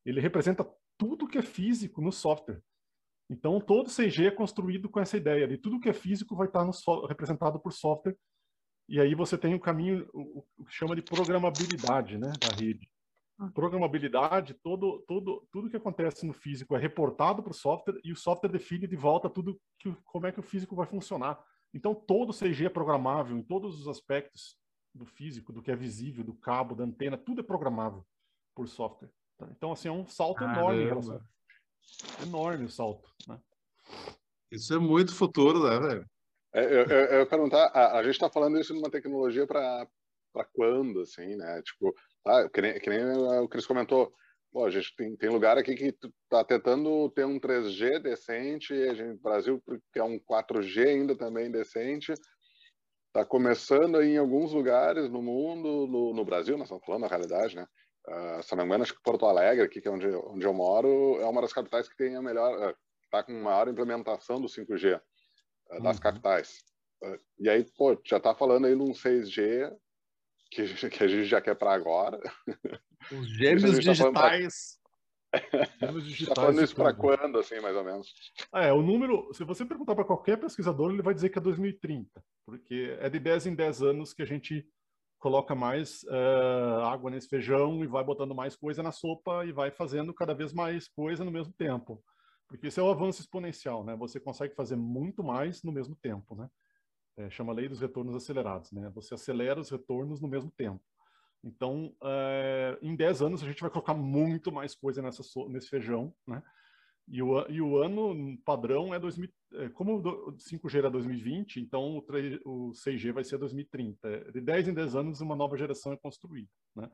ele representa tudo que é físico no software. Então, todo 6G é construído com essa ideia de tudo que é físico vai estar so representado por software. E aí você tem o caminho, o, o que chama de programabilidade né, da rede. Ah. Programabilidade, todo, todo, tudo que acontece no físico é reportado para o software e o software define de volta tudo que, como é que o físico vai funcionar. Então, todo CG é programável em todos os aspectos do físico, do que é visível, do cabo, da antena, tudo é programável por software. Tá? Então, assim, é um salto enorme. Relação... Enorme o salto, né? Isso é muito futuro, né, velho? É, eu, eu, eu perguntar, a, a gente está falando isso numa tecnologia para quando, assim, né? Tipo, ah, que, nem, que nem o Cris comentou, Pô, a gente tem, tem lugar aqui que está tentando ter um 3G decente, a gente, Brasil quer um 4G ainda também decente. Está começando em alguns lugares no mundo, no, no, Brasil, nós estamos falando na realidade, né? Uh, se não me engano, acho que Porto Alegre, aqui, que é onde, onde eu moro, é uma das capitais que tem a melhor, está uh, com maior implementação do 5G uh, das uhum. capitais. e aí, pô, já está falando aí num 6G que, que a gente já quer para agora. Os gêmeos tá digitais. Gêmeos digitais. Está falando isso para quando, assim, mais ou menos? É, o número, se você perguntar para qualquer pesquisador, ele vai dizer que é 2030, porque é de 10 em 10 anos que a gente coloca mais uh, água nesse feijão e vai botando mais coisa na sopa e vai fazendo cada vez mais coisa no mesmo tempo. Porque isso é o avanço exponencial, né? Você consegue fazer muito mais no mesmo tempo, né? É, chama lei dos retornos acelerados, né? Você acelera os retornos no mesmo tempo. Então, é, em 10 anos, a gente vai colocar muito mais coisa nessa, nesse feijão, né? E o, e o ano padrão é 2000, é, como o 5G era 2020, então o, 3, o 6G vai ser 2030. É, de 10 em 10 anos, uma nova geração é construída, né?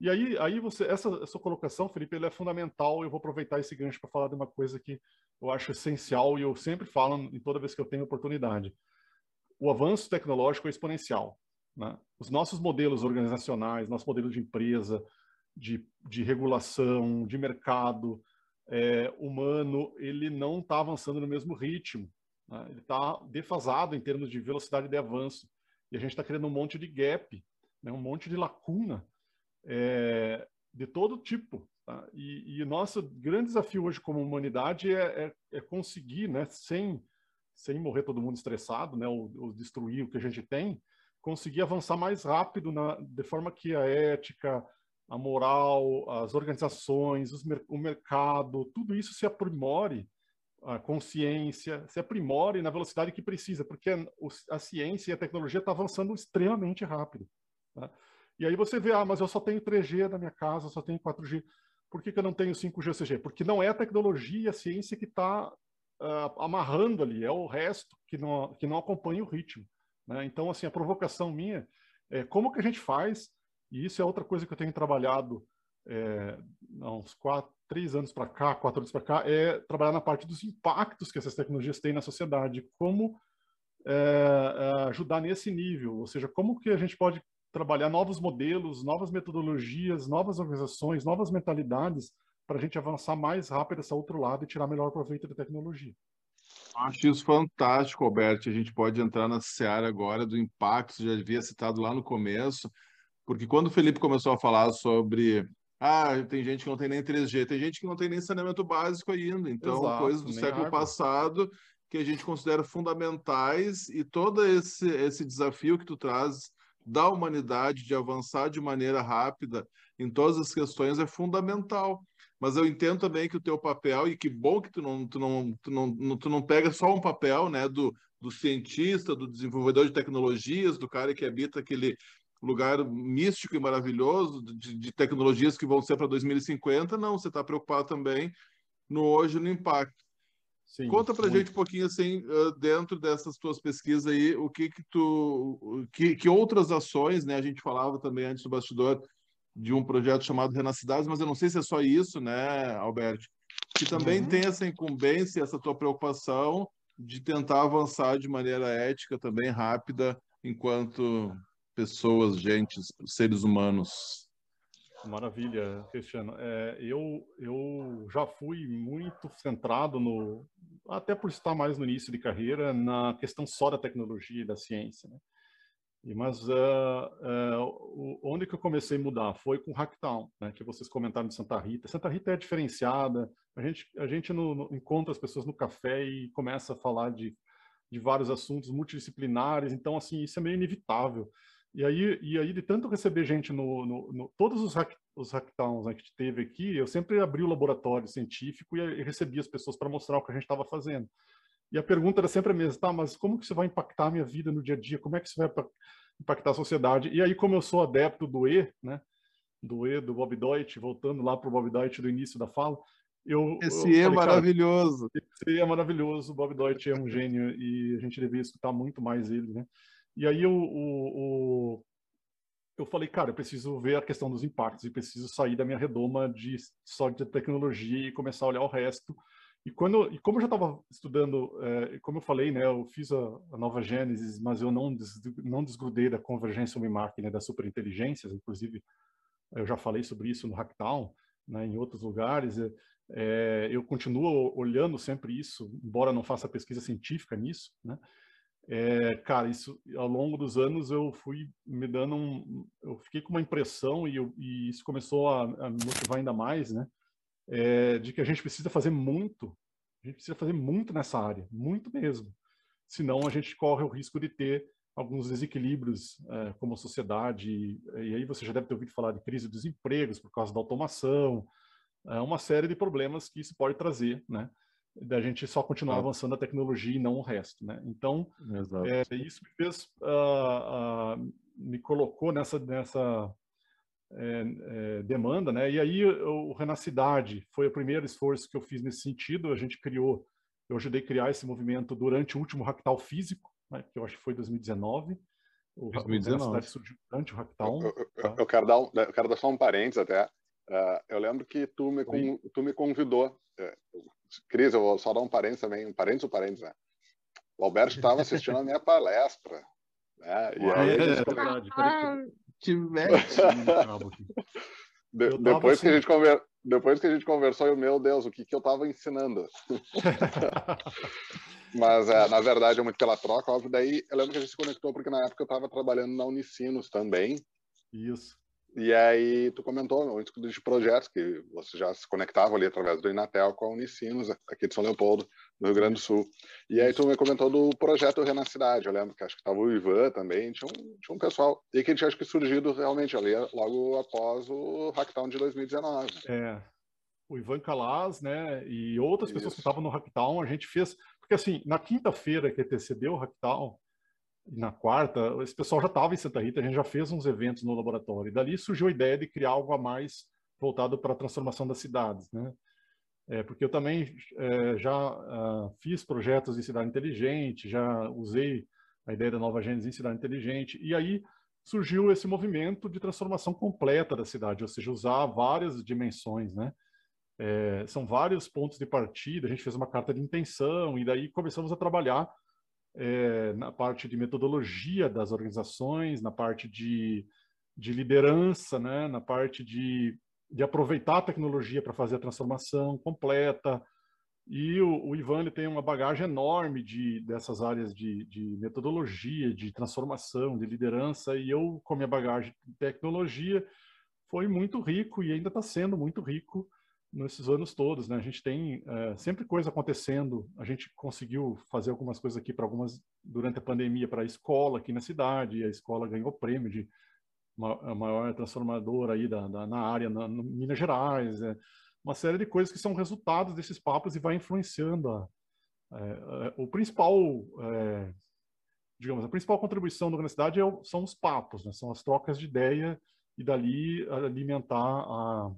E aí, aí você, essa, essa colocação, Felipe, ele é fundamental. Eu vou aproveitar esse gancho para falar de uma coisa que eu acho essencial e eu sempre falo em toda vez que eu tenho oportunidade o avanço tecnológico é exponencial. Né? Os nossos modelos organizacionais, nosso modelo de empresa, de, de regulação, de mercado é, humano, ele não está avançando no mesmo ritmo. Né? Ele está defasado em termos de velocidade de avanço. E a gente está criando um monte de gap, né? um monte de lacuna é, de todo tipo. Tá? E, o nosso grande desafio hoje como humanidade é, é, é conseguir, né, sem sem morrer todo mundo estressado, né, ou, ou, destruir o que a gente tem, conseguir avançar mais rápido na, de forma que a ética, a moral, as organizações, os, o mercado, tudo isso se aprimore, a consciência se aprimore na velocidade que precisa, porque a, a ciência e a tecnologia estão tá avançando extremamente rápido. Tá? E aí você vê, ah, mas eu só tenho 3G na minha casa, só tenho 4G. Por que, que eu não tenho 5G ou 6G? Porque não é a tecnologia a ciência que está uh, amarrando ali, é o resto que não, que não acompanha o ritmo. Né? Então, assim, a provocação minha é como que a gente faz, e isso é outra coisa que eu tenho trabalhado é, uns quatro, três anos para cá, quatro anos para cá, é trabalhar na parte dos impactos que essas tecnologias têm na sociedade, como é, é, ajudar nesse nível, ou seja, como que a gente pode trabalhar novos modelos, novas metodologias, novas organizações, novas mentalidades para a gente avançar mais rápido esse outro lado e tirar melhor proveito da tecnologia. Acho isso fantástico, Alberto. A gente pode entrar na seara agora do impacto, você já havia citado lá no começo, porque quando o Felipe começou a falar sobre ah, tem gente que não tem nem 3G, tem gente que não tem nem saneamento básico ainda. Então, Exato, coisas do século água. passado que a gente considera fundamentais e todo esse, esse desafio que tu traz da humanidade de avançar de maneira rápida em todas as questões é fundamental mas eu entendo também que o teu papel, e que bom que tu não, tu não, tu não, tu não pega só um papel né, do, do cientista, do desenvolvedor de tecnologias, do cara que habita aquele lugar místico e maravilhoso de, de tecnologias que vão ser para 2050, não, você está preocupado também no hoje, no impacto. Sim, Conta para gente um pouquinho assim, dentro dessas tuas pesquisas aí, o que que tu, que, que outras ações, né? A gente falava também antes do bastidor de um projeto chamado Renascidades, mas eu não sei se é só isso, né, Alberto? Que também uhum. tem essa incumbência, essa tua preocupação de tentar avançar de maneira ética também rápida, enquanto pessoas, gentes, seres humanos. Maravilha, Cristiano. É, eu, eu já fui muito centrado no, até por estar mais no início de carreira, na questão só da tecnologia e da ciência. Né? Mas uh, uh, onde que eu comecei a mudar? Foi com Hacktown, né, que vocês comentaram de Santa Rita. Santa Rita é diferenciada, a gente, a gente no, no, encontra as pessoas no café e começa a falar de, de vários assuntos multidisciplinares, então, assim, isso é meio inevitável. E aí, e aí de tanto receber gente no, no, no todos os, hack, os hacktowns né, que teve aqui, eu sempre abri o laboratório científico e, e recebi as pessoas para mostrar o que a gente estava fazendo. E a pergunta era sempre a mesma, tá, mas como que isso vai impactar a minha vida no dia a dia? Como é que isso vai impactar a sociedade? E aí, como eu sou adepto do E, né, do E, do Bob Deutsch, voltando lá para o Bob Deutsch do início da fala, eu, esse eu E é maravilhoso. Esse E é maravilhoso, o Bob Deutsch é um gênio e a gente deveria escutar muito mais ele, né? E aí o, o, eu falei, cara, eu preciso ver a questão dos impactos e preciso sair da minha redoma de só de tecnologia e começar a olhar o resto E, quando, e como eu já estava estudando, é, como eu falei, né, eu fiz a, a nova Gênesis, mas eu não, des, não desgrudei da convergência homem-máquina das superinteligências, inclusive eu já falei sobre isso no Hacktown, né, em outros lugares. É, eu continuo olhando sempre isso, embora não faça pesquisa científica nisso, né? É, cara, isso ao longo dos anos eu fui me dando um, eu fiquei com uma impressão e, eu, e isso começou a, a, me motivar ainda mais, né? É, de que a gente precisa fazer muito, a gente precisa fazer muito nessa área, muito mesmo. Senão a gente corre o risco de ter alguns desequilíbrios é, como sociedade. E, e aí você já deve ter ouvido falar de crise dos empregos por causa da automação, é uma série de problemas que isso pode trazer, né? Da gente só continuar ah. avançando a tecnologia e não o resto, né? Então, é, isso me fez, uh, uh, me colocou nessa, nessa é, é, demanda, né? E aí o Renacidade foi o primeiro esforço que eu fiz nesse sentido. A gente criou, eu ajudei a criar esse movimento durante o último Hacktal físico, né? que eu acho que foi 2019. O, 2019. O surgiu durante o Hacktal. Eu, eu, tá? eu, quero dar um, eu quero dar só um parênteses até. Uh, eu lembro que tu me, com, tu me convidou. Uh, Cris, eu vou só dar um parênteses também, um parênteses ou parênteses, né? O Alberto estava assistindo a minha palestra. Né? E aí, é, é verdade. Ah, De, depois, que a gente conver... depois que a gente conversou, eu, meu Deus, o que, que eu estava ensinando? Mas, é, na verdade, é muito pela troca, óbvio. Daí, eu lembro que a gente se conectou porque na época eu estava trabalhando na Unicinos também. Isso. E aí tu comentou muito de projetos que você já se conectava ali através do Inatel com a Unicinos, aqui de São Leopoldo, no Rio Grande do Sul. E aí tu me comentou do projeto Renacidade, eu lembro que acho que estava o Ivan também, tinha um, tinha um pessoal, e que tinha acho que surgido realmente ali logo após o Hacktown de 2019. É, o Ivan Calaz, né, e outras Isso. pessoas que estavam no Hacktown, a gente fez, porque assim, na quinta-feira que antecedeu o Hacktown, na quarta, esse pessoal já estava em Santa Rita, a gente já fez uns eventos no laboratório. E dali surgiu a ideia de criar algo a mais voltado para a transformação das cidades, né? É, porque eu também é, já uh, fiz projetos de cidade inteligente, já usei a ideia da nova Gênesis em cidade inteligente, e aí surgiu esse movimento de transformação completa da cidade, ou seja, usar várias dimensões, né? É, são vários pontos de partida, a gente fez uma carta de intenção, e daí começamos a trabalhar é, na parte de metodologia das organizações, na parte de, de liderança, né? na parte de, de aproveitar a tecnologia para fazer a transformação completa. E o, o Ivan ele tem uma bagagem enorme de, dessas áreas de, de metodologia, de transformação, de liderança, e eu, com a minha bagagem de tecnologia, foi muito rico e ainda está sendo muito rico nesses anos todos, né? A gente tem é, sempre coisa acontecendo. A gente conseguiu fazer algumas coisas aqui para algumas durante a pandemia para a escola aqui na cidade. E a escola ganhou prêmio de a maior transformadora aí da, da na área na, no Minas Gerais. É, uma série de coisas que são resultados desses papos e vai influenciando a, é, o principal digamos a principal contribuição da universidade é, são os papos, né? São as trocas de ideia e dali alimentar a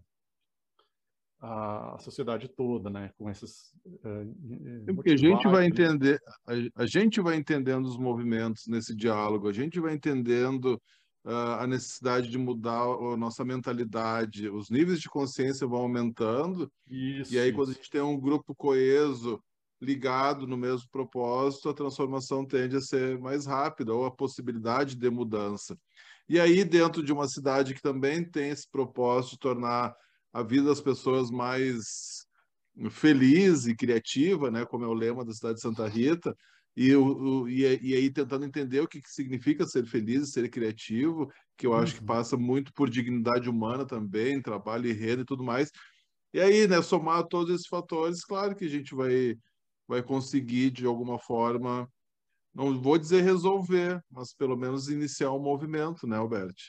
a, sociedade toda, né, com essas uh, porque a gente vai entender, a, a, gente vai entendendo os movimentos nesse diálogo, a gente vai entendendo uh, a necessidade de mudar a nossa mentalidade, os níveis de consciência vão aumentando isso, e aí isso. quando a gente tem um grupo coeso ligado no mesmo propósito, a transformação tende a ser mais rápida ou a possibilidade de mudança. E aí dentro de uma cidade que também tem esse propósito de tornar a vida das pessoas mais feliz e criativa, né, como é o lema da cidade de Santa Rita, e, o, e, e aí tentando entender o que, que significa ser feliz e ser criativo, que eu acho que uhum. passa muito por dignidade humana também, trabalho e renda e tudo mais. E aí, né, somar todos esses fatores, claro que a gente vai, vai conseguir, de alguma forma, não vou dizer resolver, mas pelo menos iniciar um movimento, né, Alberto?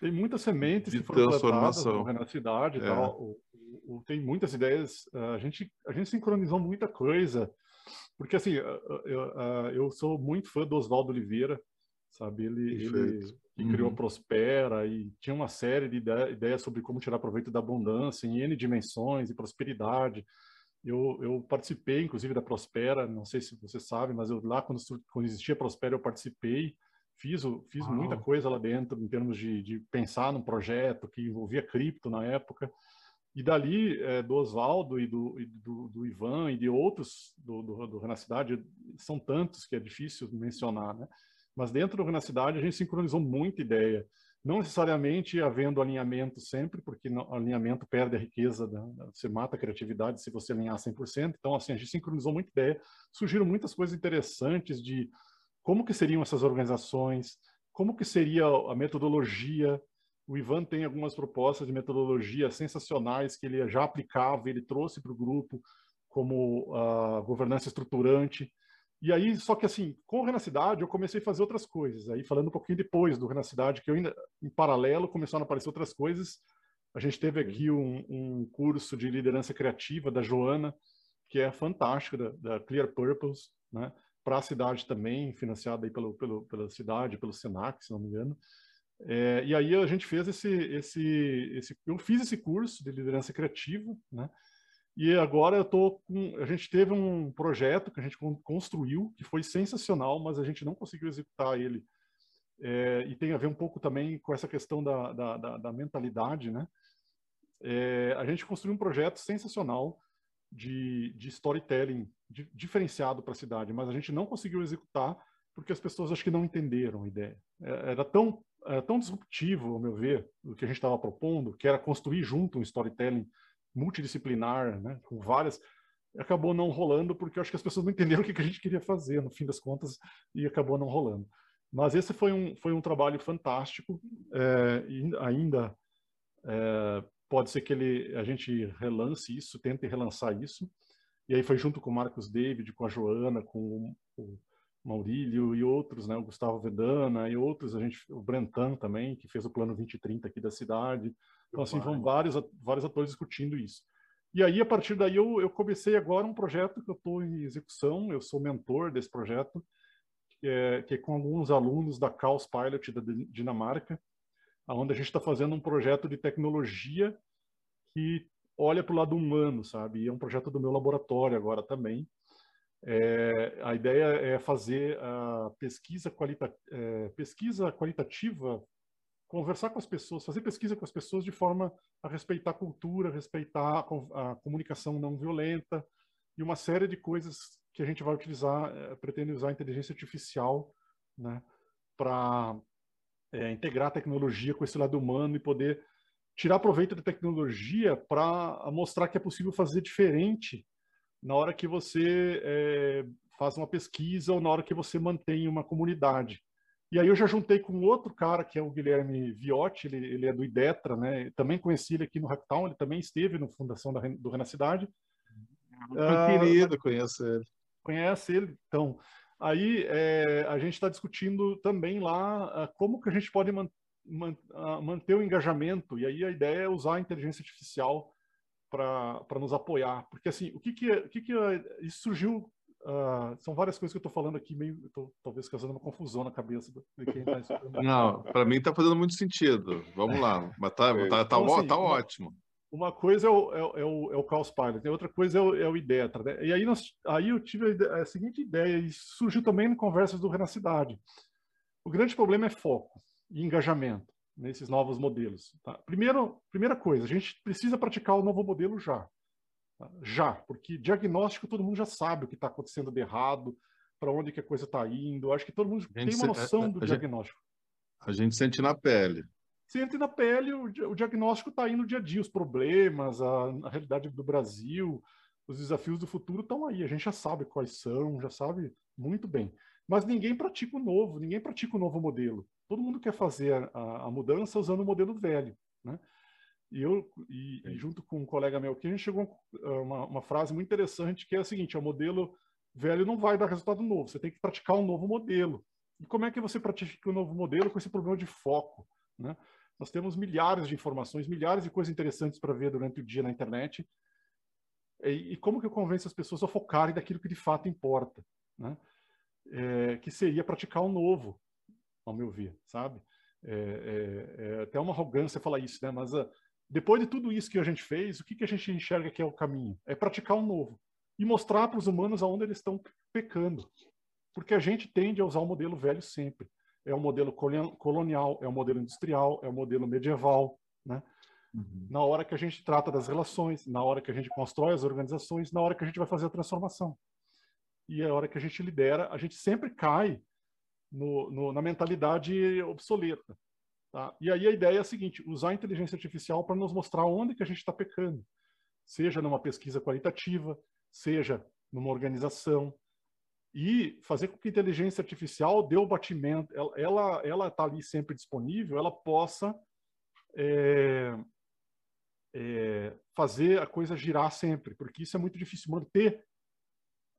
Tem muitas sementes de que foram plantadas na cidade, é. tal. O, o, tem muitas ideias. A gente a gente sincronizou muita coisa, porque assim eu, eu sou muito fã do Oswaldo Oliveira, sabe? Ele, ele, ele criou uhum. Prospera e tinha uma série de ideias sobre como tirar proveito da abundância em n dimensões e prosperidade. Eu, eu participei, inclusive, da Prospera. Não sei se você sabe, mas eu lá quando, quando existia Prospera eu participei Fiz, fiz muita coisa lá dentro, em termos de, de pensar num projeto que envolvia cripto na época. E dali, é, do Oswaldo e, do, e do, do, Ivan e de outros do, do, do Renacidade, são tantos que é difícil mencionar, né? Mas dentro do Renacidade a gente sincronizou muita ideia. Não necessariamente havendo alinhamento sempre, porque alinhamento perde a riqueza, da, você mata a criatividade se você alinhar 100%. Então, assim, a gente sincronizou muita ideia. Surgiram muitas coisas interessantes de como que seriam essas organizações, como que seria a metodologia, o Ivan tem algumas propostas de metodologia sensacionais que ele já aplicava, ele trouxe para o grupo como uh, governança estruturante. E aí, só que assim, com o Renacidade, eu comecei a fazer outras coisas. Aí, falando um pouquinho depois do Renacidade, que eu ainda, em paralelo, começaram a aparecer outras coisas. A gente teve aqui um, um curso de liderança criativa da Joana, que é fantástico, da, da Clear Purpose, né? Para a cidade também, financiada aí pelo, pelo, pela cidade, pelo Senac, se não me engano. É, e aí a gente fez esse, esse, esse, eu fiz esse curso de liderança criativa, né? E agora eu tô com, a gente teve um projeto que a gente construiu que foi sensacional, mas a gente não conseguiu executar ele. É, e tem a ver um pouco também com essa questão da, da, da, da mentalidade, né? É, a gente construiu um projeto sensacional de, de storytelling diferenciado para a cidade, mas a gente não conseguiu executar porque as pessoas acho que não entenderam a ideia. É, era tão é, tão disruptivo, ao meu ver, o que a gente estava propondo, que era construir junto um storytelling multidisciplinar, né, com várias, acabou não rolando porque acho que as pessoas não entenderam o que, a gente queria fazer, no fim das contas, e acabou não rolando. Mas esse foi um, foi um trabalho fantástico, é, e ainda é, pode ser que ele, a gente relance isso, tente relançar isso, e aí foi junto com o Marcos David, com a Joana, com o, Maurílio e outros, né, o Gustavo Vedana e outros, a gente, o Brentan também, que fez o plano 2030 aqui da cidade. Então, assim, vão vários, vários atores discutindo isso. E aí, a partir daí, eu, eu comecei agora um projeto que eu estou em execução, eu sou mentor desse projeto, que é, que é com alguns alunos da Caos Pilot da Dinamarca, onde a gente está fazendo um projeto de tecnologia que olha para o lado humano, sabe? E é um projeto do meu laboratório agora também, é, a ideia é fazer a pesquisa, qualita, é, pesquisa qualitativa, conversar com as pessoas, fazer pesquisa com as pessoas de forma a respeitar a cultura, respeitar a, a comunicação não violenta e uma série de coisas que a gente vai utilizar, é, pretende usar a inteligência artificial né, para é, integrar a tecnologia com esse lado humano e poder tirar proveito da tecnologia para mostrar que é possível fazer diferente na hora que você é, faz uma pesquisa ou na hora que você mantém uma comunidade. E aí eu já juntei com outro cara, que é o Guilherme Viotti, ele, ele é do IDETRA, né? Também conheci ele aqui no Hacktown, ele também esteve no Fundação da, do Renacidade. Muito uh, querido, conheço ele. Conhece ele, então. Aí é, a gente está discutindo também lá uh, como que a gente pode man, man, uh, manter o engajamento, e aí a ideia é usar a inteligência artificial para nos apoiar. Porque, assim, o que que, o que, que isso surgiu... Uh, são várias coisas que eu estou falando aqui, meio, tô, talvez causando uma confusão na cabeça de quem está Não, para mim está fazendo muito sentido. Vamos lá, mas tá, tá, tá, então, assim, tá uma, ótimo. Uma coisa é o, é, é o, é o Caos Pilot, a outra coisa é o, é o Idetra. Né? E aí, nós, aí eu tive a, a seguinte ideia, e surgiu também em conversas do Renacidade. O grande problema é foco e engajamento nesses novos modelos. Tá? Primeiro, primeira coisa, a gente precisa praticar o novo modelo já. Tá? Já, porque diagnóstico todo mundo já sabe o que está acontecendo de errado, para onde que a coisa está indo. Acho que todo mundo tem uma noção do a diagnóstico. Gente, a gente sente na pele. Sente na pele, o, o diagnóstico está aí no dia a dia, os problemas, a, a realidade do Brasil, os desafios do futuro estão aí. A gente já sabe quais são, já sabe muito bem. Mas ninguém pratica o novo, ninguém pratica o novo modelo todo mundo quer fazer a, a mudança usando o modelo velho, né? E eu, e, e, junto com um colega meu aqui, a gente chegou a uma, uma, frase muito interessante que é a seguinte: o modelo velho não vai dar resultado novo, você tem que praticar um novo modelo. E como é que você pratica um novo modelo com esse problema de foco? Né? Nós temos milhares de informações, milhares de coisas interessantes para ver durante o dia na internet. E, e, como que eu convenço as pessoas a focarem daquilo que de fato importa? Né? É, que seria praticar um novo ao meu ver, sabe? É, é, é até uma arrogância falar isso, né? Mas uh, depois de tudo isso que a gente fez, o que, que a gente enxerga que é o caminho? É praticar um novo e mostrar para os humanos aonde eles estão pecando. Porque a gente tende a usar o modelo velho sempre. É o modelo colonial, é o modelo industrial, é o modelo medieval, né? uhum. na hora que a gente trata das relações, na hora que a gente constrói as organizações, na hora que a gente vai fazer a transformação. E a hora que a gente lidera, a gente sempre cai no, no, na mentalidade obsoleta. Tá? E aí a ideia é a seguinte, usar a inteligência artificial para nos mostrar onde que a gente está pecando, seja numa pesquisa qualitativa, seja numa organização, e fazer com que a inteligência artificial dê o batimento, ela ela está ali sempre disponível, ela possa é, é, fazer a coisa girar sempre, porque isso é muito difícil manter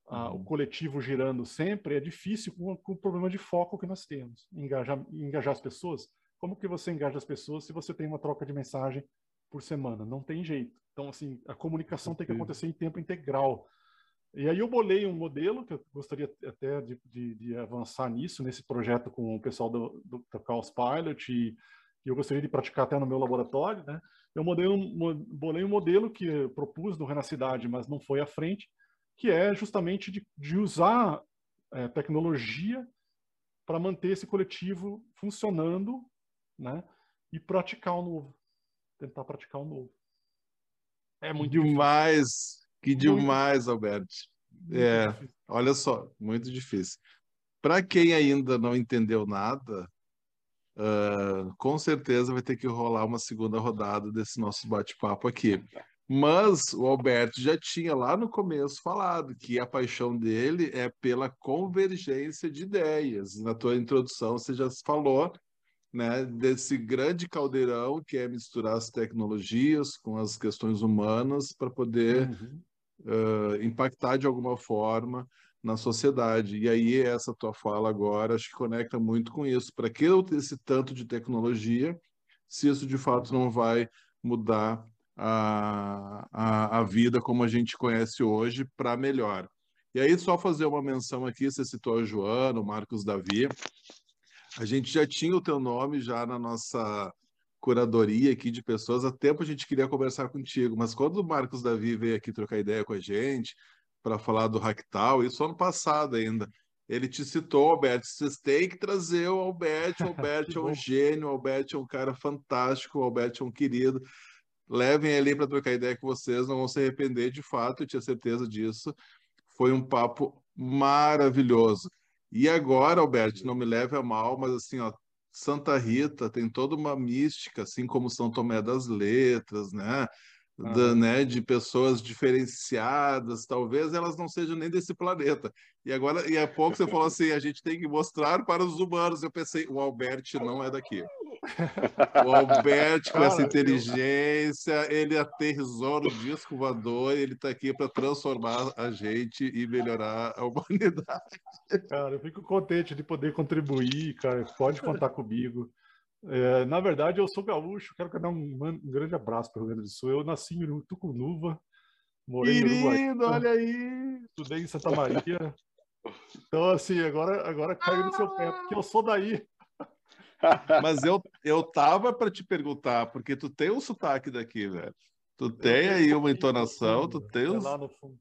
o uhum. coletivo girando sempre, é difícil com, com, o problema de foco que nós temos, engajar, engajar as pessoas. Como que você engaja as pessoas se você tem uma troca de mensagem por semana? Não tem jeito. Então, assim, a comunicação tem que acontecer em tempo integral. E aí eu bolei um modelo, que eu gostaria até de, de, de avançar nisso, nesse projeto com o pessoal do, do, do Chaos Pilot, e, e, eu gostaria de praticar até no meu laboratório, né? Eu bolei um, bolei um modelo que propus no Renacidade, mas não foi à frente, que é justamente de, de usar é, tecnologia para manter esse coletivo funcionando, né? E praticar o novo. Tentar praticar o novo. É muito demais. Difícil. Que demais, Alberto. É, olha só, muito difícil. Para quem ainda não entendeu nada, uh, com certeza vai ter que rolar uma segunda rodada desse nosso bate-papo aqui. Mas o Alberto já tinha lá no começo falado que a paixão dele é pela convergência de ideias. Na tua introdução você já falou né, desse grande caldeirão que é misturar as tecnologias com as questões humanas para poder uhum uh, impactar de alguma forma na sociedade. E aí essa tua fala agora acho que conecta muito com isso. Para que eu ter esse tanto de tecnologia, se isso de fato não vai mudar a, a, a vida como a gente conhece hoje para melhor. E aí só fazer uma menção aqui, você citou a Joana, o Marcos Davi. A gente já tinha o teu nome já na nossa curadoria aqui de pessoas. Há tempo a gente queria conversar contigo, mas quando o Marcos Davi veio aqui trocar ideia com a gente para falar do Ractal, isso ano passado ainda, ele te citou, Alberto, vocês têm que trazer o Alberto, o Alberto é um gênio, o Alberto é um cara fantástico, o Alberto é um querido. Levem ele para trocar ideia com vocês, não vão se arrepender de fato, eu tinha certeza disso. Foi um papo maravilhoso. E agora, Alberto, não me leve a mal, mas assim, ó, Santa Rita tem toda uma mística, assim como São Tomé das Letras, né? Da, né, de pessoas diferenciadas, talvez elas não sejam nem desse planeta. E agora, e há pouco você falou assim, a gente tem que mostrar para os humanos. Eu pensei, o Albert não é daqui. O Albert, com essa inteligência, ele aterrizou no disco voador, ele está aqui para transformar a gente e melhorar a humanidade. Cara, eu fico contente de poder contribuir, cara. Pode contar comigo. É, na verdade, eu sou gaúcho, quero dar um, um grande abraço para o Rio Grande do Sul. Eu nasci em Tucunuva, morei Querido, em Uruguai. olha aí! Estudei em Santa Maria. Então, assim, agora, agora caiu no seu pé, porque eu sou daí. Mas eu, eu tava para te perguntar, porque tu tem um sotaque daqui, velho. Tu tem aí uma entonação, tu tem no fundo.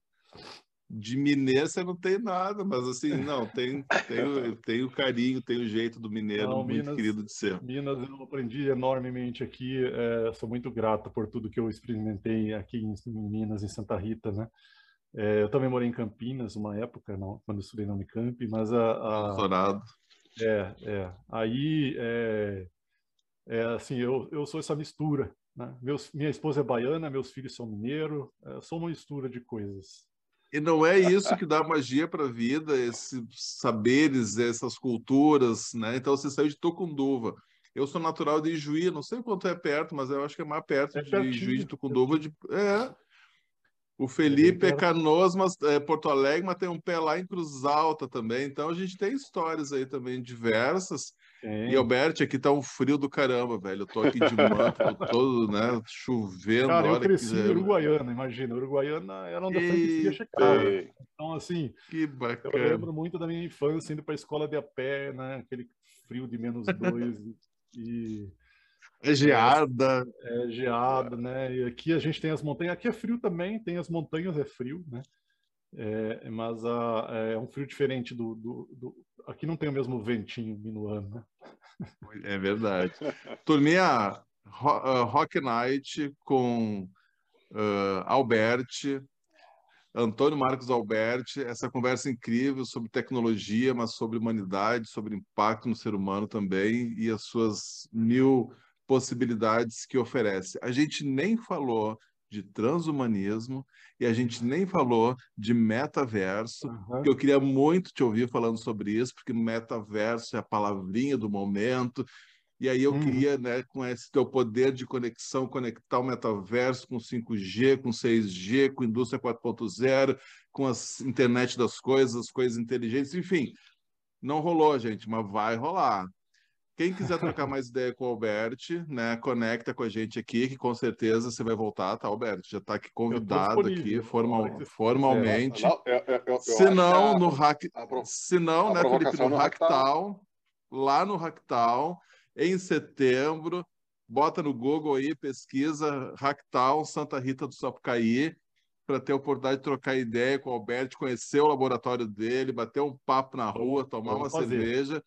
De mineiro você não tem nada, mas assim, não, tem, tem, tem o carinho, tem o jeito do mineiro não, muito Minas, querido de ser. Minas eu aprendi enormemente aqui, é, sou muito grato por tudo que eu experimentei aqui em, em Minas, em Santa Rita, né? É, eu também morei em Campinas uma época, não, quando eu estudei na Unicamp, mas a... a Doutorado. É, é. Aí, é, é, assim, eu, eu sou essa mistura. Né? Meus, minha esposa é baiana, meus filhos são mineiros, é, sou uma mistura de coisas. E não é isso que dá magia para a vida, esses saberes, essas culturas, né? Então você saiu de Tucunduva. Eu sou natural de Ijuí, não sei quanto é perto, mas eu acho que é mais perto é de Ijuí de Tucunduva. De... É, o Felipe é Canoas, mas é Porto Alegre, mas tem um pé lá em Cruz Alta também. Então a gente tem histórias aí também diversas. Sim. E Alberto, aqui tá um frio do caramba, velho. Eu tô aqui de manto, todo, né, chovendo. Cara, eu cresci em Uruguaiana, imagina. Uruguaiana era onde a fria chegava. Então, assim, que bacana. eu lembro muito da minha infância indo para a escola de a pé, né? Aquele frio de menos dois. e é geada. É, geada, né? E aqui a gente tem as montanhas. Aqui é frio também, tem as montanhas, é frio, né? É, mas a, é um frio diferente do, do, do, Aqui não tem o mesmo ventinho minuano, né? É verdade. Turminha, uh, Rock Night com uh, Alberti, Antônio Marcos Alberti, essa conversa incrível sobre tecnologia, mas sobre humanidade, sobre impacto no ser humano também e as suas mil possibilidades que oferece. A gente nem falou de transhumanismo e a gente nem falou de metaverso, uhum. que eu queria muito te ouvir falando sobre isso, porque metaverso é a palavrinha do momento, e aí eu uhum. queria, né, com esse teu poder de conexão, conectar o metaverso com 5G, com 6G, com indústria 4.0, com a internet das coisas, as coisas inteligentes, enfim. Não rolou, gente, mas vai rolar. Quem quiser trocar mais ideia com o Alberti, né, conecta com a gente aqui, que com certeza você vai voltar, tá, Alberti? Já está aqui convidado aqui formal, formalmente. Não, eu, eu, eu, se não, no hack, se não, né, Felipe, no Hacktal, lá no Hacktal, em setembro. Bota no Google aí, pesquisa Hacktown Santa Rita do Sapucaí, para ter a oportunidade de trocar ideia com o Alberto, conhecer o laboratório dele, bater um papo na rua, tomar Vamos uma fazer. cerveja.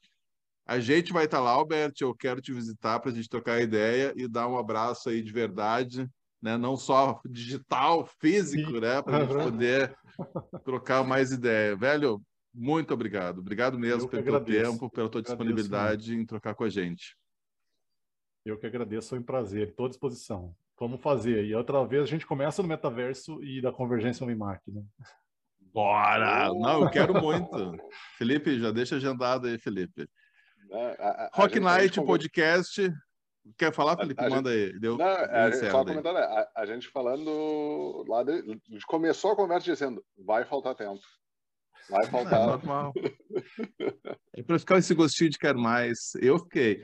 A gente vai estar lá, Alberto. Eu quero te visitar para a gente trocar ideia e dar um abraço aí de verdade, né? Não só digital, físico, Sim. né? Para a gente poder trocar mais ideia. Velho, muito obrigado. Obrigado mesmo pelo teu tempo, pela tua disponibilidade em trocar com a gente. Eu que agradeço, foi um prazer, estou à disposição. Vamos fazer. E outra vez a gente começa no metaverso e da convergência homem-máquina. Bora! Não, eu quero muito. Felipe, já deixa agendado aí, Felipe. É, a, a, Rock a Night gente, Podcast. Quer falar, Felipe? Manda gente, aí. Deu, não, a, só comentando, a, gente falando lá, de, a gente começou a conversa dizendo vai faltar tempo. Vai faltar. É normal. É para ficar esse gostinho de quer mais. Eu fiquei.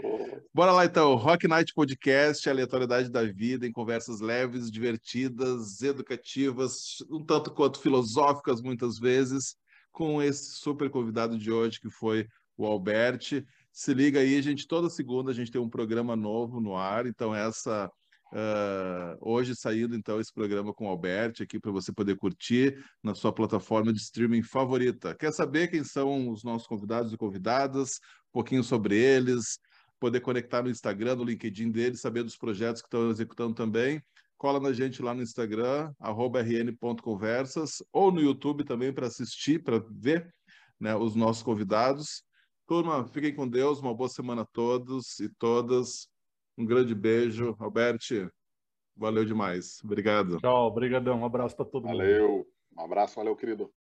Bora lá então. Rock Night Podcast, aleatoriedade da vida, em conversas leves, divertidas, educativas, um tanto quanto filosóficas muitas vezes, com esse super convidado de hoje que foi o Alberti. Se liga aí, gente. Toda segunda a gente tem um programa novo no ar. Então, essa Uh, hoje saindo então esse programa com o Alberto aqui para você poder curtir na sua plataforma de streaming favorita. Quer saber quem são os nossos convidados e convidadas? Um pouquinho sobre eles, poder conectar no Instagram, no LinkedIn deles, saber dos projetos que estão executando também. Cola na gente lá no Instagram, rn.conversas, ou no YouTube também para assistir, para ver né, os nossos convidados. Turma, fiquem com Deus, uma boa semana a todos e todas. Um grande beijo. Alberti, valeu demais. Obrigado. Tchau, obrigadão. Um abraço para todo valeu. mundo. Valeu. Um abraço, valeu, querido.